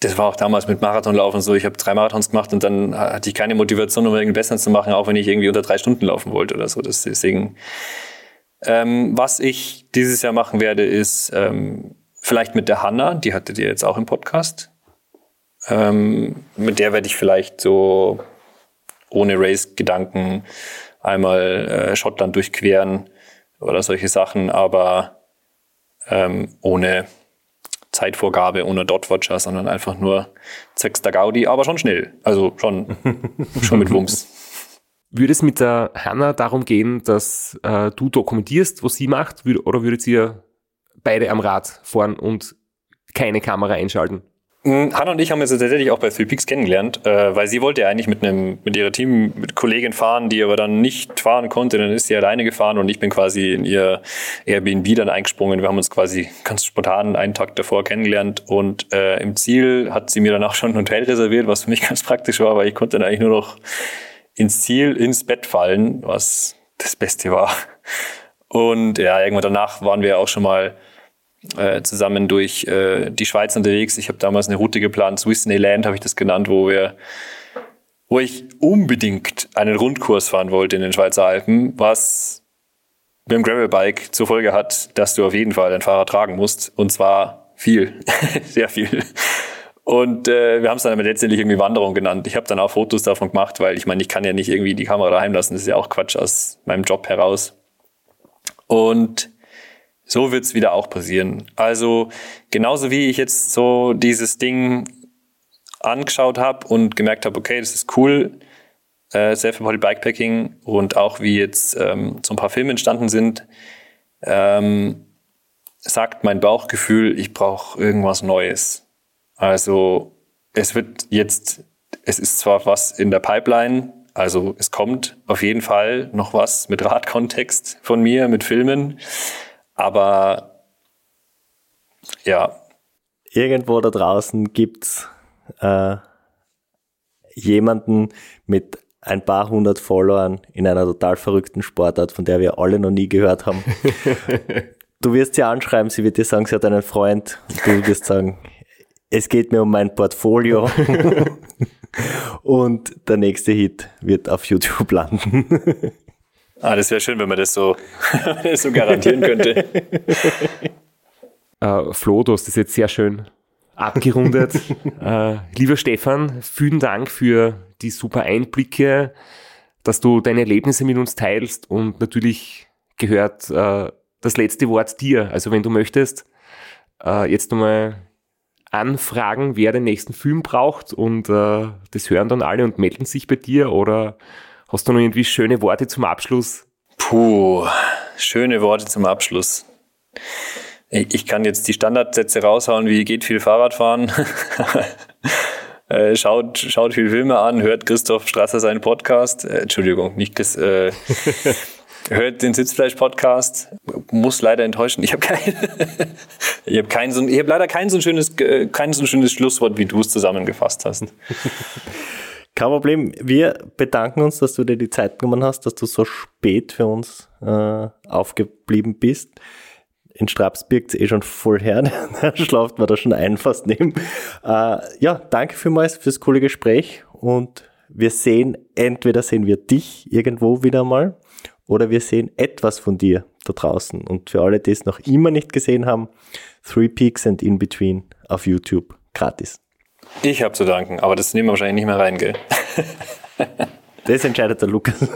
das war auch damals mit Marathonlaufen so. Ich habe drei Marathons gemacht und dann hatte ich keine Motivation, um irgendwie besser zu machen, auch wenn ich irgendwie unter drei Stunden laufen wollte oder so. deswegen, ähm, was ich dieses Jahr machen werde, ist ähm, vielleicht mit der Hanna, die hattet ihr jetzt auch im Podcast. Ähm, mit der werde ich vielleicht so ohne Race-Gedanken einmal äh, Schottland durchqueren oder solche Sachen, aber ähm, ohne Zeitvorgabe ohne Dotwatcher, sondern einfach nur Sechster Gaudi, aber schon schnell. Also schon, schon mit Wumms. Würde es mit der Hanna darum gehen, dass äh, du dokumentierst, was sie macht, oder würdet ihr beide am Rad fahren und keine Kamera einschalten? Hm, Hanna und ich haben uns tatsächlich auch bei Three Peaks kennengelernt, äh, weil sie wollte ja eigentlich mit einem mit ihrer Teamkollegin fahren, die aber dann nicht fahren konnte. Dann ist sie alleine gefahren und ich bin quasi in ihr Airbnb dann eingesprungen. Wir haben uns quasi ganz spontan einen Tag davor kennengelernt und äh, im Ziel hat sie mir danach schon ein Hotel reserviert, was für mich ganz praktisch war, weil ich konnte dann eigentlich nur noch ins Ziel, ins Bett fallen, was das Beste war. Und ja, irgendwann danach waren wir auch schon mal äh, zusammen durch äh, die Schweiz unterwegs. Ich habe damals eine Route geplant, Swissneyland habe ich das genannt, wo wir wo ich unbedingt einen Rundkurs fahren wollte in den Schweizer Alpen, was mit dem Gravelbike zur Folge hat, dass du auf jeden Fall dein Fahrrad tragen musst. Und zwar viel, sehr viel. Und äh, wir haben es dann aber letztendlich irgendwie Wanderung genannt. Ich habe dann auch Fotos davon gemacht, weil ich meine, ich kann ja nicht irgendwie die Kamera daheim lassen. Das ist ja auch Quatsch aus meinem Job heraus. Und so wird's wieder auch passieren. Also genauso wie ich jetzt so dieses Ding angeschaut habe und gemerkt habe, okay, das ist cool, äh, Self-Reported Bikepacking und auch wie jetzt ähm, so ein paar Filme entstanden sind, ähm, sagt mein Bauchgefühl, ich brauche irgendwas Neues. Also es wird jetzt, es ist zwar was in der Pipeline, also es kommt auf jeden Fall noch was mit Radkontext von mir, mit Filmen. Aber ja. Irgendwo da draußen gibt's äh, jemanden mit ein paar hundert Followern in einer total verrückten Sportart, von der wir alle noch nie gehört haben. du wirst sie anschreiben, sie wird dir sagen, sie hat einen Freund. Du wirst sagen, es geht mir um mein Portfolio. Und der nächste Hit wird auf YouTube landen. Ah, das wäre schön, wenn man das so, das so garantieren könnte. Äh, Flo, du hast das jetzt sehr schön abgerundet. äh, lieber Stefan, vielen Dank für die super Einblicke, dass du deine Erlebnisse mit uns teilst und natürlich gehört äh, das letzte Wort dir. Also wenn du möchtest, äh, jetzt nochmal anfragen, wer den nächsten Film braucht und äh, das hören dann alle und melden sich bei dir oder Hast du noch irgendwie schöne Worte zum Abschluss? Puh, schöne Worte zum Abschluss. Ich kann jetzt die Standardsätze raushauen, wie geht viel Fahrradfahren. äh, schaut, schaut viel Filme an, hört Christoph Strasser seinen Podcast. Äh, Entschuldigung, nicht Chris, äh, hört den Sitzfleisch-Podcast. Muss leider enttäuschen. Ich habe kein, ich habe kein so, ich habe leider kein so schönes, äh, kein so schönes Schlusswort, wie du es zusammengefasst hast. Kein Problem. Wir bedanken uns, dass du dir die Zeit genommen hast, dass du so spät für uns äh, aufgeblieben bist. in Straps birgt eh schon voll her. da schlaft man da schon ein fast neben. Äh, ja, danke vielmals fürs coole Gespräch und wir sehen, entweder sehen wir dich irgendwo wieder mal oder wir sehen etwas von dir da draußen. Und für alle, die es noch immer nicht gesehen haben, Three Peaks and In Between auf YouTube gratis. Ich habe zu danken, aber das nehmen wir wahrscheinlich nicht mehr rein, gell? das entscheidet der Lukas.